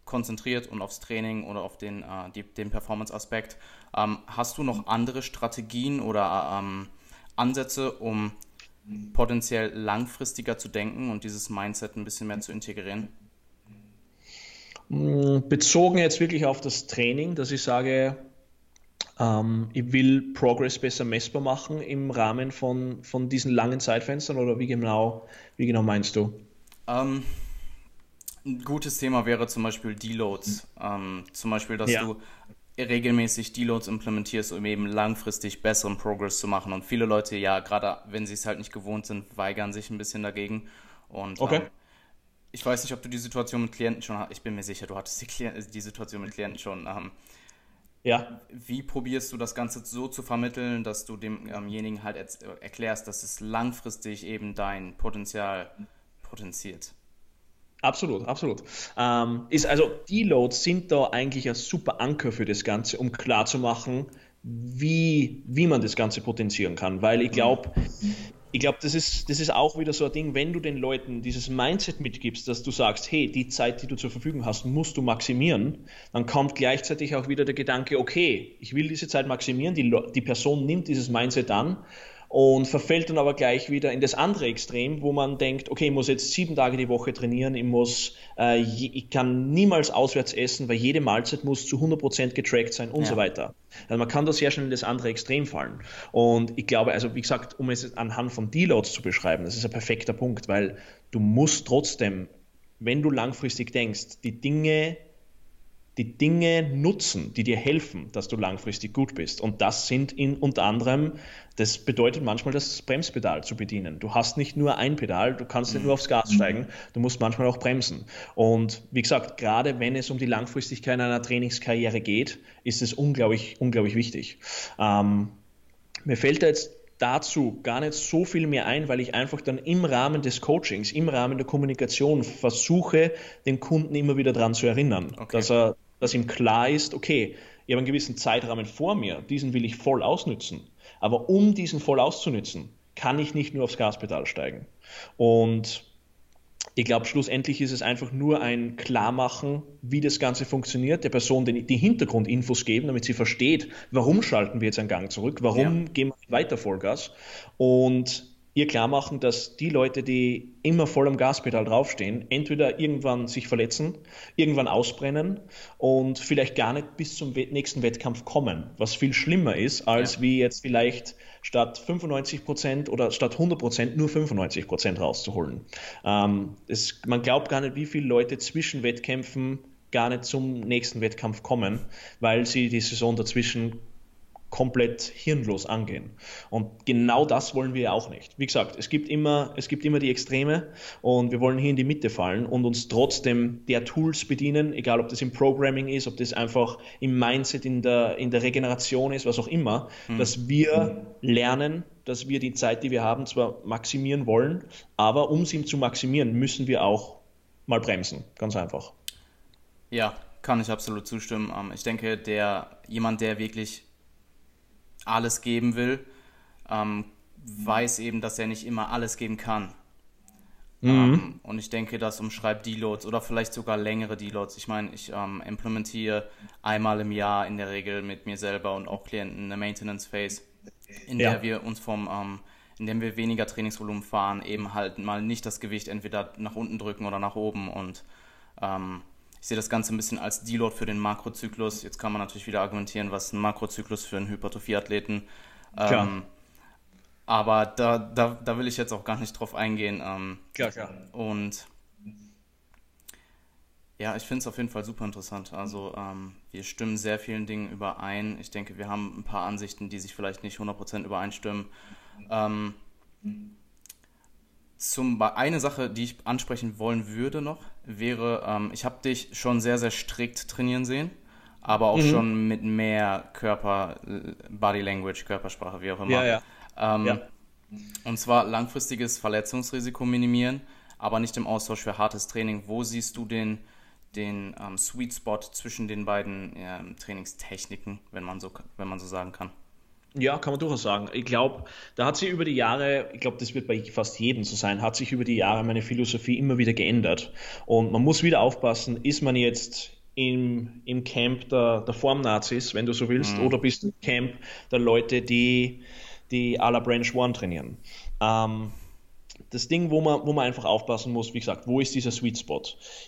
konzentriert und aufs Training oder auf den, äh, die, den Performance-Aspekt. hast du noch andere Strategien oder Ansätze, um potenziell langfristiger zu denken und dieses Mindset ein bisschen mehr zu integrieren? Mm, bezogen jetzt wirklich auf das Training, dass ich sage, ähm, ich will Progress besser messbar machen im Rahmen von, von diesen langen Zeitfenstern oder wie genau, wie genau meinst du? Ähm, ein gutes Thema wäre zum Beispiel Deloads. Ähm, zum Beispiel, dass ja. du regelmäßig Deloads implementierst, um eben langfristig besseren Progress zu machen. Und viele Leute, ja, gerade wenn sie es halt nicht gewohnt sind, weigern sich ein bisschen dagegen. Und okay. ähm, ich weiß nicht, ob du die Situation mit Klienten schon hast. Ich bin mir sicher, du hattest die, Klient die Situation mit Klienten schon. Ähm, ja. Wie probierst du das Ganze so zu vermitteln, dass du demjenigen ähm, halt erklärst, dass es langfristig eben dein Potenzial potenziert? Absolut, absolut. Ähm, ist also Deloads sind da eigentlich ein super Anker für das Ganze, um klarzumachen, wie, wie man das Ganze potenzieren kann. Weil ich glaube, ich glaube, das ist, das ist auch wieder so ein Ding, wenn du den Leuten dieses Mindset mitgibst, dass du sagst, hey, die Zeit, die du zur Verfügung hast, musst du maximieren, dann kommt gleichzeitig auch wieder der Gedanke, okay, ich will diese Zeit maximieren, die, die Person nimmt dieses Mindset an und verfällt dann aber gleich wieder in das andere Extrem, wo man denkt, okay, ich muss jetzt sieben Tage die Woche trainieren, ich muss, äh, ich kann niemals auswärts essen, weil jede Mahlzeit muss zu 100% getrackt sein und ja. so weiter. Also man kann da sehr schnell in das andere Extrem fallen. Und ich glaube, also wie gesagt, um es anhand von Deloads zu beschreiben, das ist ein perfekter Punkt, weil du musst trotzdem, wenn du langfristig denkst, die Dinge die Dinge nutzen, die dir helfen, dass du langfristig gut bist. Und das sind in, unter anderem, das bedeutet manchmal das Bremspedal zu bedienen. Du hast nicht nur ein Pedal, du kannst nicht nur aufs Gas steigen, du musst manchmal auch bremsen. Und wie gesagt, gerade wenn es um die Langfristigkeit einer Trainingskarriere geht, ist es unglaublich, unglaublich wichtig. Ähm, mir fällt da jetzt dazu gar nicht so viel mehr ein, weil ich einfach dann im Rahmen des Coachings, im Rahmen der Kommunikation versuche, den Kunden immer wieder daran zu erinnern, okay. dass, er, dass ihm klar ist, okay, ich habe einen gewissen Zeitrahmen vor mir, diesen will ich voll ausnützen. Aber um diesen voll auszunützen, kann ich nicht nur aufs Gaspedal steigen. Und ich glaube, schlussendlich ist es einfach nur ein Klarmachen, wie das Ganze funktioniert, der Person die, Hintergrundinfos geben, damit sie versteht, warum schalten wir jetzt einen Gang zurück, warum ja. gehen wir weiter Vollgas und ihr klar machen, dass die Leute, die immer voll am Gaspedal draufstehen, entweder irgendwann sich verletzen, irgendwann ausbrennen und vielleicht gar nicht bis zum nächsten Wettkampf kommen, was viel schlimmer ist, als ja. wie jetzt vielleicht statt 95 Prozent oder statt 100 Prozent nur 95 Prozent rauszuholen. Ähm, es, man glaubt gar nicht, wie viele Leute zwischen Wettkämpfen gar nicht zum nächsten Wettkampf kommen, weil sie die Saison dazwischen komplett hirnlos angehen. Und genau das wollen wir auch nicht. Wie gesagt, es gibt immer, es gibt immer die Extreme und wir wollen hier in die Mitte fallen und uns trotzdem der Tools bedienen, egal ob das im Programming ist, ob das einfach im Mindset, in der, in der Regeneration ist, was auch immer, mhm. dass wir lernen, dass wir die Zeit, die wir haben, zwar maximieren wollen, aber um sie zu maximieren, müssen wir auch mal bremsen. Ganz einfach. Ja, kann ich absolut zustimmen. Ähm, ich denke, der jemand, der wirklich alles geben will, ähm, weiß eben, dass er nicht immer alles geben kann. Mhm. Ähm, und ich denke, das umschreibt Deloads oder vielleicht sogar längere Deloads. Ich meine, ich ähm, implementiere einmal im Jahr in der Regel mit mir selber und auch Klienten eine Maintenance Phase, in ja. der wir uns vom, ähm, in dem wir weniger Trainingsvolumen fahren, eben halt mal nicht das Gewicht entweder nach unten drücken oder nach oben und ähm, ich sehe das Ganze ein bisschen als Deload für den Makrozyklus. Jetzt kann man natürlich wieder argumentieren, was ein Makrozyklus für einen Hypertrophie-Athleten. Ähm, aber da, da, da will ich jetzt auch gar nicht drauf eingehen. Ähm, klar, klar. Und ja, ich finde es auf jeden Fall super interessant. Also ähm, wir stimmen sehr vielen Dingen überein. Ich denke, wir haben ein paar Ansichten, die sich vielleicht nicht 100% übereinstimmen. Ähm, zum, eine Sache, die ich ansprechen wollen würde noch, wäre, ähm, ich habe dich schon sehr, sehr strikt trainieren sehen, aber auch mhm. schon mit mehr Körper, Body Language, Körpersprache, wie auch immer. Ja, ja. Ähm, ja. Und zwar langfristiges Verletzungsrisiko minimieren, aber nicht im Austausch für hartes Training. Wo siehst du den, den ähm, Sweet Spot zwischen den beiden ähm, Trainingstechniken, wenn man, so, wenn man so sagen kann? Ja, kann man durchaus sagen. Ich glaube, da hat sich über die Jahre, ich glaube, das wird bei fast jedem so sein, hat sich über die Jahre meine Philosophie immer wieder geändert. Und man muss wieder aufpassen, ist man jetzt im, im Camp der, der Formnazis, wenn du so willst, mhm. oder bist du im Camp der Leute, die, die à la Branch One trainieren. Ähm, das Ding, wo man, wo man einfach aufpassen muss, wie gesagt, wo ist dieser Sweet Spot?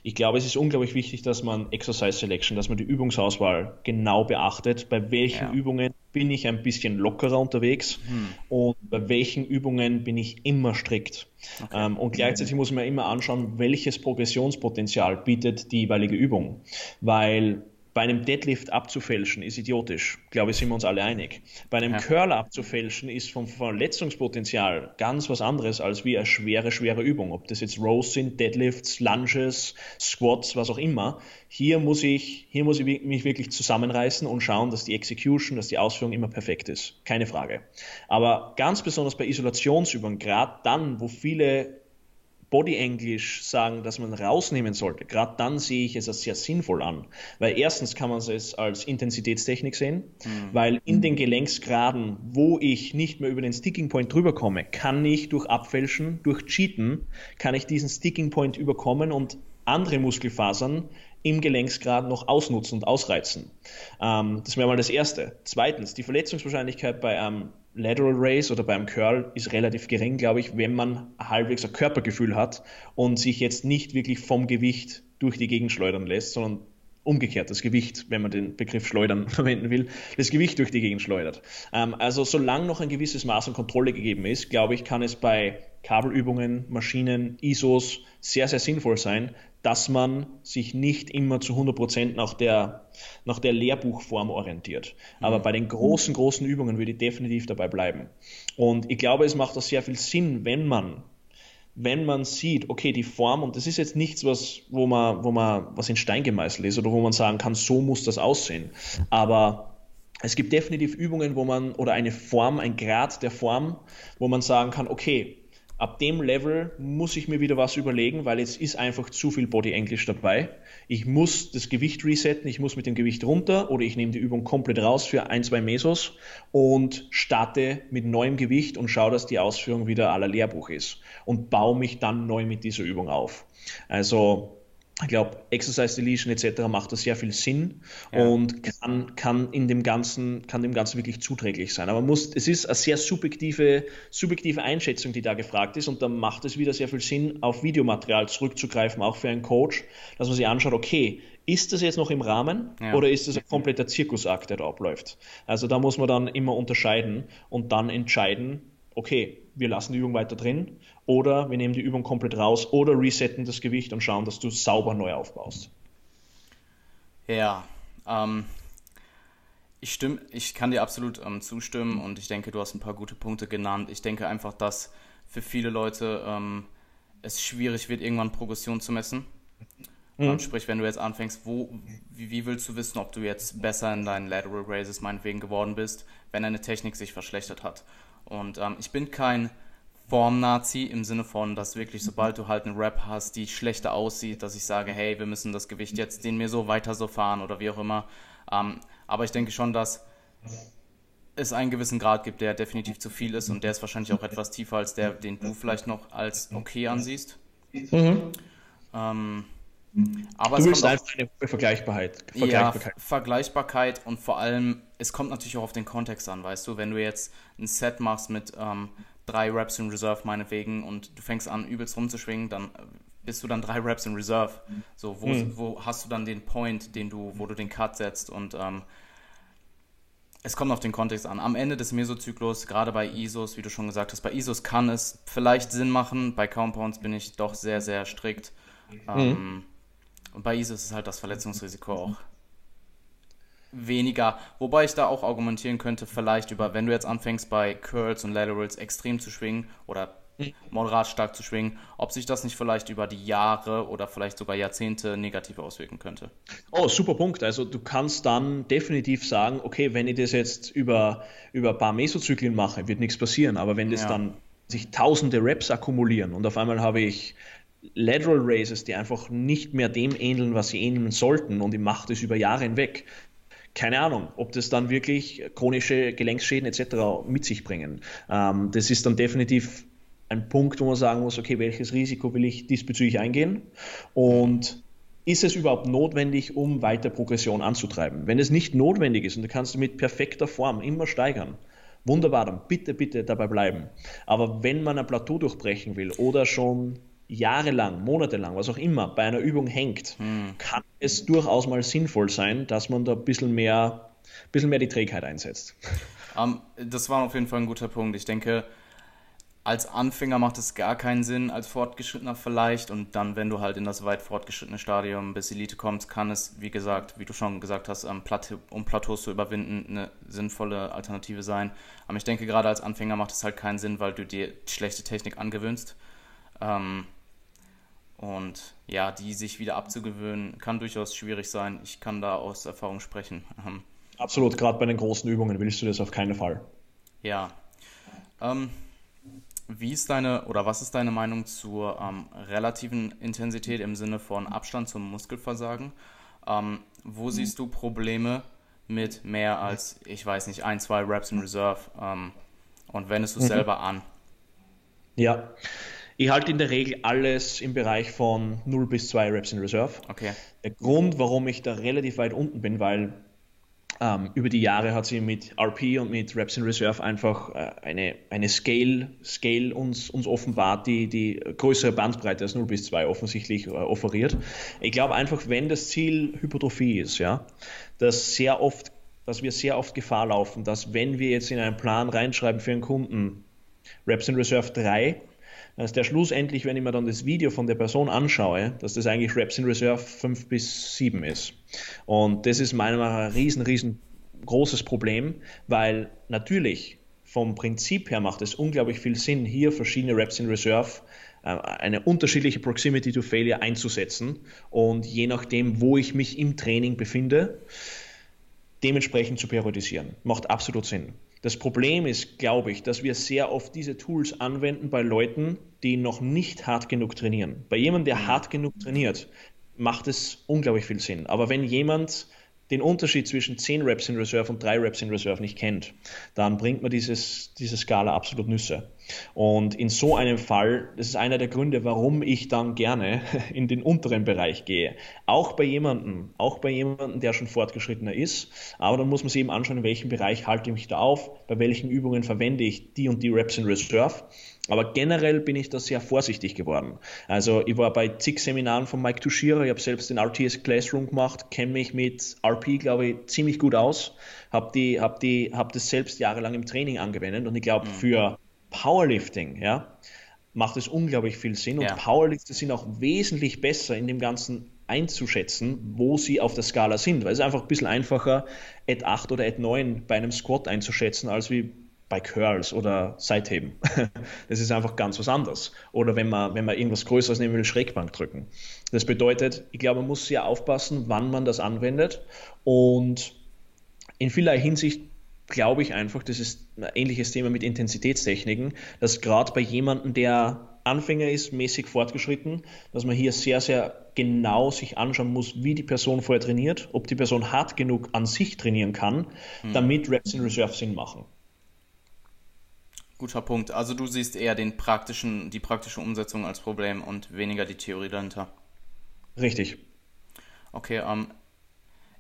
Ich glaube, es ist unglaublich wichtig, dass man Exercise Selection, dass man die Übungsauswahl genau beachtet. Bei welchen ja. Übungen bin ich ein bisschen lockerer unterwegs hm. und bei welchen Übungen bin ich immer strikt. Okay. Ähm, und gleichzeitig muss man immer anschauen, welches Progressionspotenzial bietet die jeweilige Übung. Weil bei einem Deadlift abzufälschen ist idiotisch. Glaube ich, sind wir uns alle einig. Bei einem ja. Curl abzufälschen ist vom Verletzungspotenzial ganz was anderes als wie eine schwere, schwere Übung. Ob das jetzt Rows sind, Deadlifts, Lunges, Squats, was auch immer. Hier muss ich, hier muss ich mich wirklich zusammenreißen und schauen, dass die Execution, dass die Ausführung immer perfekt ist. Keine Frage. Aber ganz besonders bei Isolationsübungen, gerade dann, wo viele Body English sagen, dass man rausnehmen sollte, gerade dann sehe ich es als sehr sinnvoll an. Weil erstens kann man es als Intensitätstechnik sehen, mhm. weil in den Gelenksgraden, wo ich nicht mehr über den Sticking Point drüber komme, kann ich durch Abfälschen, durch Cheaten, kann ich diesen Sticking Point überkommen und andere Muskelfasern im Gelenksgrad noch ausnutzen und ausreizen. Ähm, das wäre mal das Erste. Zweitens, die Verletzungswahrscheinlichkeit bei einem Lateral Race oder beim Curl ist relativ gering, glaube ich, wenn man halbwegs ein Körpergefühl hat und sich jetzt nicht wirklich vom Gewicht durch die Gegend schleudern lässt, sondern umgekehrt das Gewicht, wenn man den Begriff schleudern verwenden will, das Gewicht durch die Gegend schleudert. Ähm, also solange noch ein gewisses Maß an Kontrolle gegeben ist, glaube ich, kann es bei Kabelübungen, Maschinen, ISOs sehr, sehr sinnvoll sein, dass man sich nicht immer zu 100% nach der, nach der Lehrbuchform orientiert. Aber mhm. bei den großen, großen Übungen würde ich definitiv dabei bleiben. Und ich glaube, es macht auch sehr viel Sinn, wenn man wenn man sieht, okay, die Form, und das ist jetzt nichts, was, wo man, wo man, was in Stein gemeißelt ist oder wo man sagen kann, so muss das aussehen. Aber es gibt definitiv Übungen, wo man, oder eine Form, ein Grad der Form, wo man sagen kann, okay, ab dem Level muss ich mir wieder was überlegen, weil jetzt ist einfach zu viel Body English dabei. Ich muss das Gewicht resetten, ich muss mit dem Gewicht runter oder ich nehme die Übung komplett raus für ein, zwei Mesos und starte mit neuem Gewicht und schaue, dass die Ausführung wieder aller Lehrbuch ist und baue mich dann neu mit dieser Übung auf. Also ich glaube, Exercise Deletion etc. macht da sehr viel Sinn ja. und kann, kann in dem Ganzen, kann dem Ganzen wirklich zuträglich sein. Aber muss, es ist eine sehr subjektive, subjektive Einschätzung, die da gefragt ist und da macht es wieder sehr viel Sinn, auf Videomaterial zurückzugreifen, auch für einen Coach, dass man sich anschaut, okay, ist das jetzt noch im Rahmen ja. oder ist das ein kompletter Zirkusakt, der da abläuft? Also da muss man dann immer unterscheiden und dann entscheiden, okay, wir lassen die Übung weiter drin oder wir nehmen die Übung komplett raus oder resetten das Gewicht und schauen, dass du sauber neu aufbaust. Ja, ähm, ich, stimme, ich kann dir absolut ähm, zustimmen und ich denke, du hast ein paar gute Punkte genannt. Ich denke einfach, dass für viele Leute ähm, es schwierig wird, irgendwann Progression zu messen. Mhm. Ähm, sprich, wenn du jetzt anfängst, wo, wie, wie, willst du wissen, ob du jetzt besser in deinen Lateral Raises meinetwegen geworden bist, wenn deine Technik sich verschlechtert hat? Und ähm, ich bin kein Form-Nazi im Sinne von, dass wirklich, sobald du halt einen Rap hast, die schlechter aussieht, dass ich sage, hey, wir müssen das Gewicht jetzt den mir so weiter so fahren oder wie auch immer. Ähm, aber ich denke schon, dass es einen gewissen Grad gibt, der definitiv zu viel ist und der ist wahrscheinlich auch etwas tiefer als der, den du vielleicht noch als okay ansiehst. Mhm. Ähm, aber du willst einfach eine Vergleichbarkeit. Vergleichbarkeit. Ja, Vergleichbarkeit und vor allem, es kommt natürlich auch auf den Kontext an, weißt du, wenn du jetzt ein Set machst mit ähm, drei Raps in Reserve meinetwegen und du fängst an übelst rumzuschwingen, dann bist du dann drei Raps in Reserve. So, wo, mhm. wo hast du dann den Point, den du, wo du den Cut setzt und ähm, es kommt auf den Kontext an. Am Ende des Mesozyklus, gerade bei ISOs, wie du schon gesagt hast, bei ISOs kann es vielleicht Sinn machen, bei Compounds bin ich doch sehr, sehr strikt. Mhm. Ähm, und bei ISOs ist halt das Verletzungsrisiko auch weniger. Wobei ich da auch argumentieren könnte, vielleicht über, wenn du jetzt anfängst bei Curls und Laterals extrem zu schwingen oder moderat stark zu schwingen, ob sich das nicht vielleicht über die Jahre oder vielleicht sogar Jahrzehnte negativ auswirken könnte. Oh, super Punkt. Also du kannst dann definitiv sagen, okay, wenn ich das jetzt über, über ein paar Mesozyklen mache, wird nichts passieren. Aber wenn das ja. dann sich tausende Reps akkumulieren und auf einmal habe ich Lateral Raises, die einfach nicht mehr dem ähneln, was sie ähneln sollten und ich mache das über Jahre hinweg, keine Ahnung, ob das dann wirklich chronische Gelenkschäden etc. mit sich bringen. Ähm, das ist dann definitiv ein Punkt, wo man sagen muss, okay, welches Risiko will ich diesbezüglich eingehen und ist es überhaupt notwendig, um weiter Progression anzutreiben? Wenn es nicht notwendig ist und du kannst mit perfekter Form immer steigern, wunderbar, dann bitte, bitte dabei bleiben. Aber wenn man ein Plateau durchbrechen will oder schon jahrelang, monatelang, was auch immer, bei einer Übung hängt, hm. kann es durchaus mal sinnvoll sein, dass man da ein bisschen mehr, ein bisschen mehr die Trägheit einsetzt. Um, das war auf jeden Fall ein guter Punkt. Ich denke, als Anfänger macht es gar keinen Sinn, als Fortgeschrittener vielleicht. Und dann, wenn du halt in das weit fortgeschrittene Stadium bis Elite kommst, kann es, wie gesagt, wie du schon gesagt hast, um Plateaus zu überwinden, eine sinnvolle Alternative sein. Aber ich denke, gerade als Anfänger macht es halt keinen Sinn, weil du dir schlechte Technik angewöhnst. Ähm, und ja, die sich wieder abzugewöhnen, kann durchaus schwierig sein. Ich kann da aus Erfahrung sprechen. Ähm, Absolut, gerade bei den großen Übungen willst du das auf keinen Fall. Ja. Ähm, wie ist deine oder was ist deine Meinung zur ähm, relativen Intensität im Sinne von Abstand zum Muskelversagen? Ähm, wo siehst du Probleme mit mehr als, ich weiß nicht, ein, zwei Reps in Reserve ähm, und wendest du es mhm. selber an? Ja, ich halte in der Regel alles im Bereich von 0 bis 2 Reps in Reserve. Okay. Der Grund, warum ich da relativ weit unten bin, weil ähm, über die Jahre hat sie mit RP und mit Reps in Reserve einfach äh, eine, eine Scale, Scale uns, uns offenbart, die die größere Bandbreite als 0 bis 2 offensichtlich äh, offeriert. Ich glaube einfach, wenn das Ziel Hypertrophie ist, ja, dass sehr oft, dass wir sehr oft Gefahr laufen, dass wenn wir jetzt in einen Plan reinschreiben für einen Kunden Reps in Reserve 3, dass der schlussendlich, wenn ich mir dann das Video von der Person anschaue, dass das eigentlich Reps in Reserve 5 bis 7 ist. Und das ist meiner Meinung nach ein riesen, riesen großes Problem, weil natürlich vom Prinzip her macht es unglaublich viel Sinn, hier verschiedene Reps in Reserve äh, eine unterschiedliche Proximity to Failure einzusetzen und je nachdem, wo ich mich im Training befinde, dementsprechend zu periodisieren. Macht absolut Sinn. Das Problem ist, glaube ich, dass wir sehr oft diese Tools anwenden bei Leuten, die noch nicht hart genug trainieren. Bei jemandem, der hart genug trainiert, macht es unglaublich viel Sinn. Aber wenn jemand den Unterschied zwischen 10 Reps in Reserve und 3 Reps in Reserve nicht kennt, dann bringt man dieses, diese Skala absolut Nüsse. Und in so einem Fall, das ist einer der Gründe, warum ich dann gerne in den unteren Bereich gehe. Auch bei jemandem, auch bei jemandem, der schon fortgeschrittener ist. Aber dann muss man sich eben anschauen, in welchem Bereich halte ich mich da auf, bei welchen Übungen verwende ich die und die Reps in Reserve. Aber generell bin ich da sehr vorsichtig geworden. Also ich war bei zig Seminaren von Mike Tushira, ich habe selbst den RTS Classroom gemacht, kenne mich mit RP, glaube ich, ziemlich gut aus, habe die, hab die, hab das selbst jahrelang im Training angewendet und ich glaube, mhm. für Powerlifting, ja, macht es unglaublich viel Sinn und ja. Powerlifter sind auch wesentlich besser in dem Ganzen einzuschätzen, wo sie auf der Skala sind, weil es ist einfach ein bisschen einfacher, Ad 8 oder Ad 9 bei einem Squat einzuschätzen, als wie bei Curls oder Seitheben. Das ist einfach ganz was anderes. Oder wenn man, wenn man irgendwas Größeres nehmen will, Schrägbank drücken. Das bedeutet, ich glaube, man muss sehr aufpassen, wann man das anwendet. Und in vielerlei Hinsicht glaube ich einfach, das ist ein ähnliches Thema mit Intensitätstechniken, dass gerade bei jemandem, der Anfänger ist, mäßig fortgeschritten, dass man hier sehr, sehr genau sich anschauen muss, wie die Person vorher trainiert, ob die Person hart genug an sich trainieren kann, hm. damit Reps in Reserve Sinn machen. Guter Punkt. Also du siehst eher den praktischen, die praktische Umsetzung als Problem und weniger die Theorie dahinter. Richtig. Okay, ähm,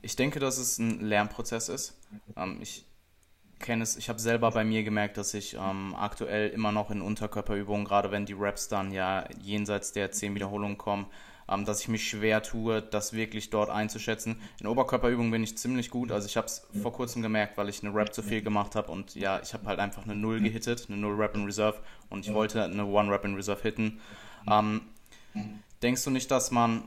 ich denke, dass es ein Lernprozess ist. Ähm, ich kenne es, ich habe selber bei mir gemerkt, dass ich ähm, aktuell immer noch in Unterkörperübungen, gerade wenn die Raps dann ja jenseits der 10 Wiederholungen kommen, ähm, dass ich mich schwer tue, das wirklich dort einzuschätzen. In Oberkörperübungen bin ich ziemlich gut. Also ich habe es vor kurzem gemerkt, weil ich eine Rap zu viel gemacht habe und ja, ich habe halt einfach eine Null gehittet, eine Null Rap in Reserve und ich wollte eine One Rap in Reserve hitten. Ähm, denkst du nicht, dass man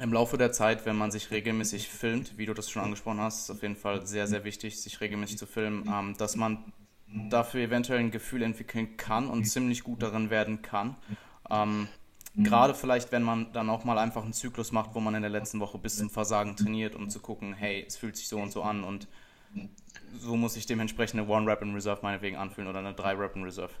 im Laufe der Zeit, wenn man sich regelmäßig filmt, wie du das schon angesprochen hast, ist auf jeden Fall sehr, sehr wichtig, sich regelmäßig zu filmen, ähm, dass man dafür eventuell ein Gefühl entwickeln kann und ziemlich gut darin werden kann. Ähm, Mhm. Gerade vielleicht, wenn man dann auch mal einfach einen Zyklus macht, wo man in der letzten Woche bis zum Versagen trainiert, um zu gucken, hey, es fühlt sich so und so an und so muss ich dementsprechend eine One-Rap in Reserve meinetwegen anfühlen oder eine Drei-Rap in Reserve.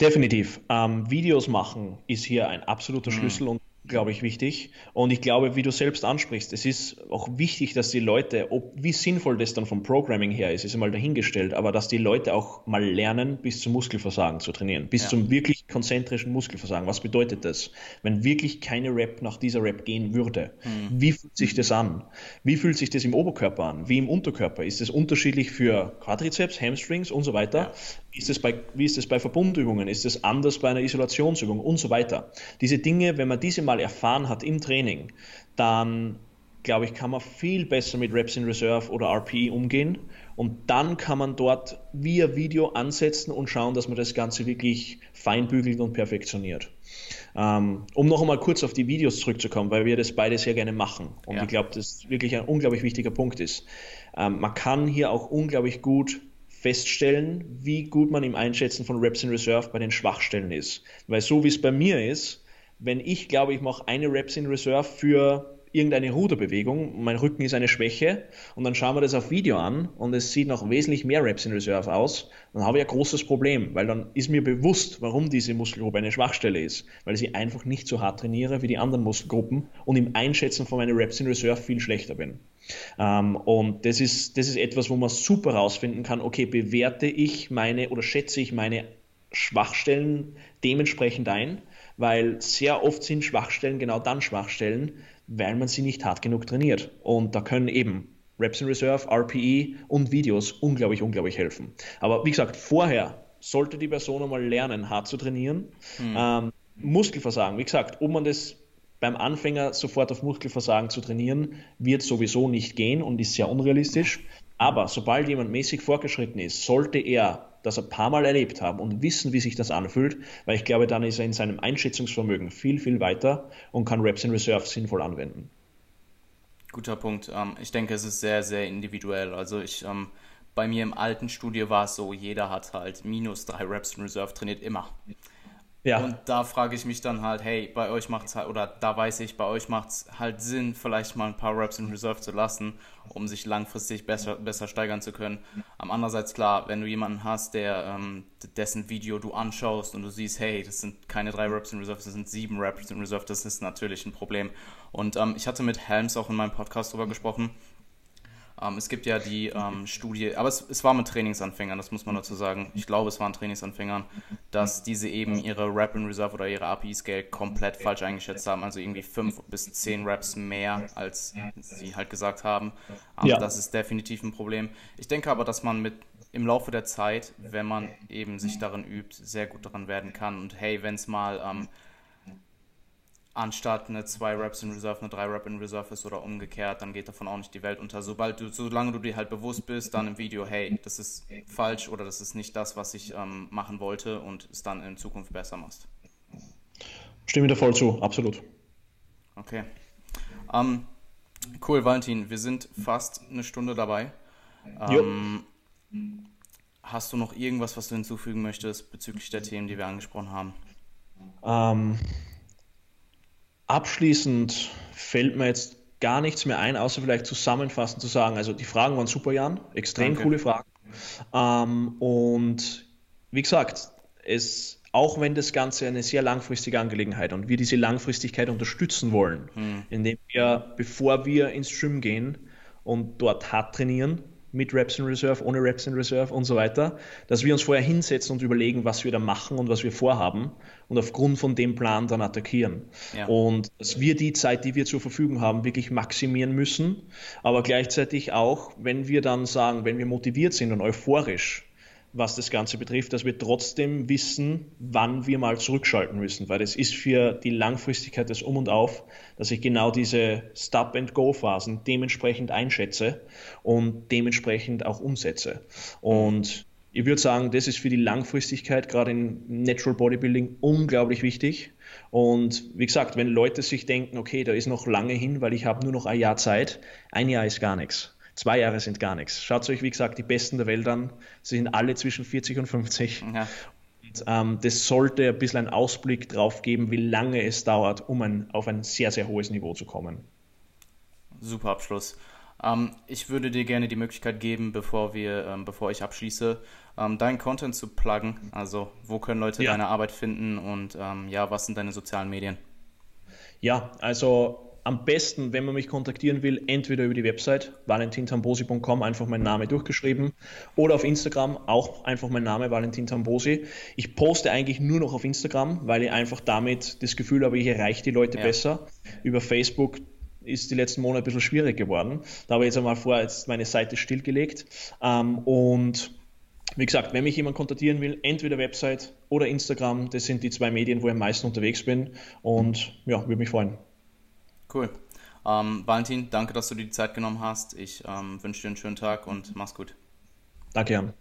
Definitiv. Ähm, Videos machen ist hier ein absoluter mhm. Schlüssel und glaube ich, wichtig. Und ich glaube, wie du selbst ansprichst, es ist auch wichtig, dass die Leute, ob, wie sinnvoll das dann vom Programming her ist, ist einmal dahingestellt, aber dass die Leute auch mal lernen, bis zum Muskelversagen zu trainieren, bis ja. zum wirklich konzentrischen Muskelversagen. Was bedeutet das? Wenn wirklich keine Rap nach dieser Rap gehen würde, mhm. wie fühlt sich das an? Wie fühlt sich das im Oberkörper an? Wie im Unterkörper? Ist das unterschiedlich für Quadrizeps, Hamstrings und so weiter? Ja. Ist es bei, wie ist es bei Verbundübungen? Ist es anders bei einer Isolationsübung und so weiter? Diese Dinge, wenn man diese mal erfahren hat im Training, dann glaube ich, kann man viel besser mit Reps in Reserve oder RP umgehen. Und dann kann man dort via Video ansetzen und schauen, dass man das Ganze wirklich feinbügelt und perfektioniert. Ähm, um noch einmal kurz auf die Videos zurückzukommen, weil wir das beide sehr gerne machen. Und ja. ich glaube, das wirklich ein unglaublich wichtiger Punkt ist. Ähm, man kann hier auch unglaublich gut feststellen, wie gut man im Einschätzen von Reps in Reserve bei den Schwachstellen ist. Weil so wie es bei mir ist, wenn ich glaube, ich mache eine Reps in Reserve für irgendeine Ruderbewegung, mein Rücken ist eine Schwäche und dann schauen wir das auf Video an und es sieht noch wesentlich mehr Reps in Reserve aus, dann habe ich ein großes Problem, weil dann ist mir bewusst, warum diese Muskelgruppe eine Schwachstelle ist, weil ich sie einfach nicht so hart trainiere wie die anderen Muskelgruppen und im Einschätzen von meinen Reps in Reserve viel schlechter bin. Ähm, und das ist, das ist etwas, wo man super rausfinden kann, okay, bewerte ich meine oder schätze ich meine Schwachstellen dementsprechend ein, weil sehr oft sind Schwachstellen genau dann Schwachstellen, weil man sie nicht hart genug trainiert. Und da können eben Reps in Reserve, RPE und Videos unglaublich, unglaublich helfen. Aber wie gesagt, vorher sollte die Person einmal lernen, hart zu trainieren. Mhm. Ähm, Muskelversagen, wie gesagt, ob man das beim Anfänger sofort auf Muskelversagen zu trainieren, wird sowieso nicht gehen und ist sehr unrealistisch. Aber sobald jemand mäßig fortgeschritten ist, sollte er das ein paar Mal erlebt haben und wissen, wie sich das anfühlt, weil ich glaube, dann ist er in seinem Einschätzungsvermögen viel, viel weiter und kann Reps in Reserve sinnvoll anwenden. Guter Punkt. Ähm, ich denke, es ist sehr, sehr individuell. Also ich, ähm, bei mir im alten Studio war es so, jeder hat halt minus drei Reps in Reserve trainiert, immer. Ja. Und da frage ich mich dann halt, hey, bei euch macht es halt, oder da weiß ich, bei euch macht es halt Sinn, vielleicht mal ein paar Reps in Reserve zu lassen, um sich langfristig besser, besser steigern zu können. Am andererseits klar, wenn du jemanden hast, der ähm, dessen Video du anschaust und du siehst, hey, das sind keine drei Reps in Reserve, das sind sieben Reps in Reserve, das ist natürlich ein Problem. Und ähm, ich hatte mit Helms auch in meinem Podcast darüber gesprochen, ähm, es gibt ja die ähm, Studie, aber es, es, war mit Trainingsanfängern, das muss man dazu sagen. Ich glaube, es waren Trainingsanfängern, dass diese eben ihre Rap in Reserve oder ihre API-Scale komplett falsch eingeschätzt haben. Also irgendwie fünf bis zehn Raps mehr, als sie halt gesagt haben. Ähm, ja. Das ist definitiv ein Problem. Ich denke aber, dass man mit im Laufe der Zeit, wenn man eben sich darin übt, sehr gut daran werden kann. Und hey, wenn es mal ähm, anstatt eine 2 Raps in Reserve eine 3 Rap in Reserve ist oder umgekehrt, dann geht davon auch nicht die Welt unter. Sobald du, solange du dir halt bewusst bist, dann im Video, hey, das ist falsch oder das ist nicht das, was ich ähm, machen wollte und es dann in Zukunft besser machst. Stimme dir voll zu, absolut. Okay. Ähm, cool, Valentin, wir sind fast eine Stunde dabei. Ähm, hast du noch irgendwas, was du hinzufügen möchtest bezüglich der Themen, die wir angesprochen haben? Ähm, Abschließend fällt mir jetzt gar nichts mehr ein, außer vielleicht zusammenfassend zu sagen, also die Fragen waren super, Jan, extrem Danke. coole Fragen. Ähm, und wie gesagt, es, auch wenn das Ganze eine sehr langfristige Angelegenheit und wir diese Langfristigkeit unterstützen wollen, hm. indem wir, bevor wir ins Stream gehen und dort hart trainieren, mit Reps in Reserve, ohne Reps in Reserve und so weiter, dass wir uns vorher hinsetzen und überlegen, was wir da machen und was wir vorhaben und aufgrund von dem Plan dann attackieren. Ja. Und dass wir die Zeit, die wir zur Verfügung haben, wirklich maximieren müssen, aber gleichzeitig auch, wenn wir dann sagen, wenn wir motiviert sind und euphorisch, was das Ganze betrifft, dass wir trotzdem wissen, wann wir mal zurückschalten müssen, weil es ist für die Langfristigkeit des Um und Auf, dass ich genau diese Stop-and-Go-Phasen dementsprechend einschätze und dementsprechend auch umsetze. Und ich würde sagen, das ist für die Langfristigkeit gerade in Natural Bodybuilding unglaublich wichtig. Und wie gesagt, wenn Leute sich denken, okay, da ist noch lange hin, weil ich habe nur noch ein Jahr Zeit, ein Jahr ist gar nichts. Zwei Jahre sind gar nichts. Schaut euch, wie gesagt, die Besten der Welt an. Sie sind alle zwischen 40 und 50. Ja. Und, ähm, das sollte ein bisschen einen Ausblick drauf geben, wie lange es dauert, um ein, auf ein sehr, sehr hohes Niveau zu kommen. Super Abschluss. Ähm, ich würde dir gerne die Möglichkeit geben, bevor, wir, ähm, bevor ich abschließe, ähm, deinen Content zu pluggen. Also, wo können Leute ja. deine Arbeit finden und ähm, ja, was sind deine sozialen Medien? Ja, also am besten, wenn man mich kontaktieren will, entweder über die Website valentintambosi.com, einfach mein Name durchgeschrieben, oder auf Instagram auch einfach mein Name Valentin Tambosi. Ich poste eigentlich nur noch auf Instagram, weil ich einfach damit das Gefühl habe, ich erreiche die Leute ja. besser. Über Facebook ist die letzten Monate ein bisschen schwierig geworden. Da habe ich jetzt einmal vor, jetzt meine Seite stillgelegt. Ähm, und wie gesagt, wenn mich jemand kontaktieren will, entweder Website oder Instagram, das sind die zwei Medien, wo ich am meisten unterwegs bin. Und ja, würde mich freuen. Cool. Ähm, Valentin, danke, dass du dir die Zeit genommen hast. Ich ähm, wünsche dir einen schönen Tag und mach's gut. Danke, Jan.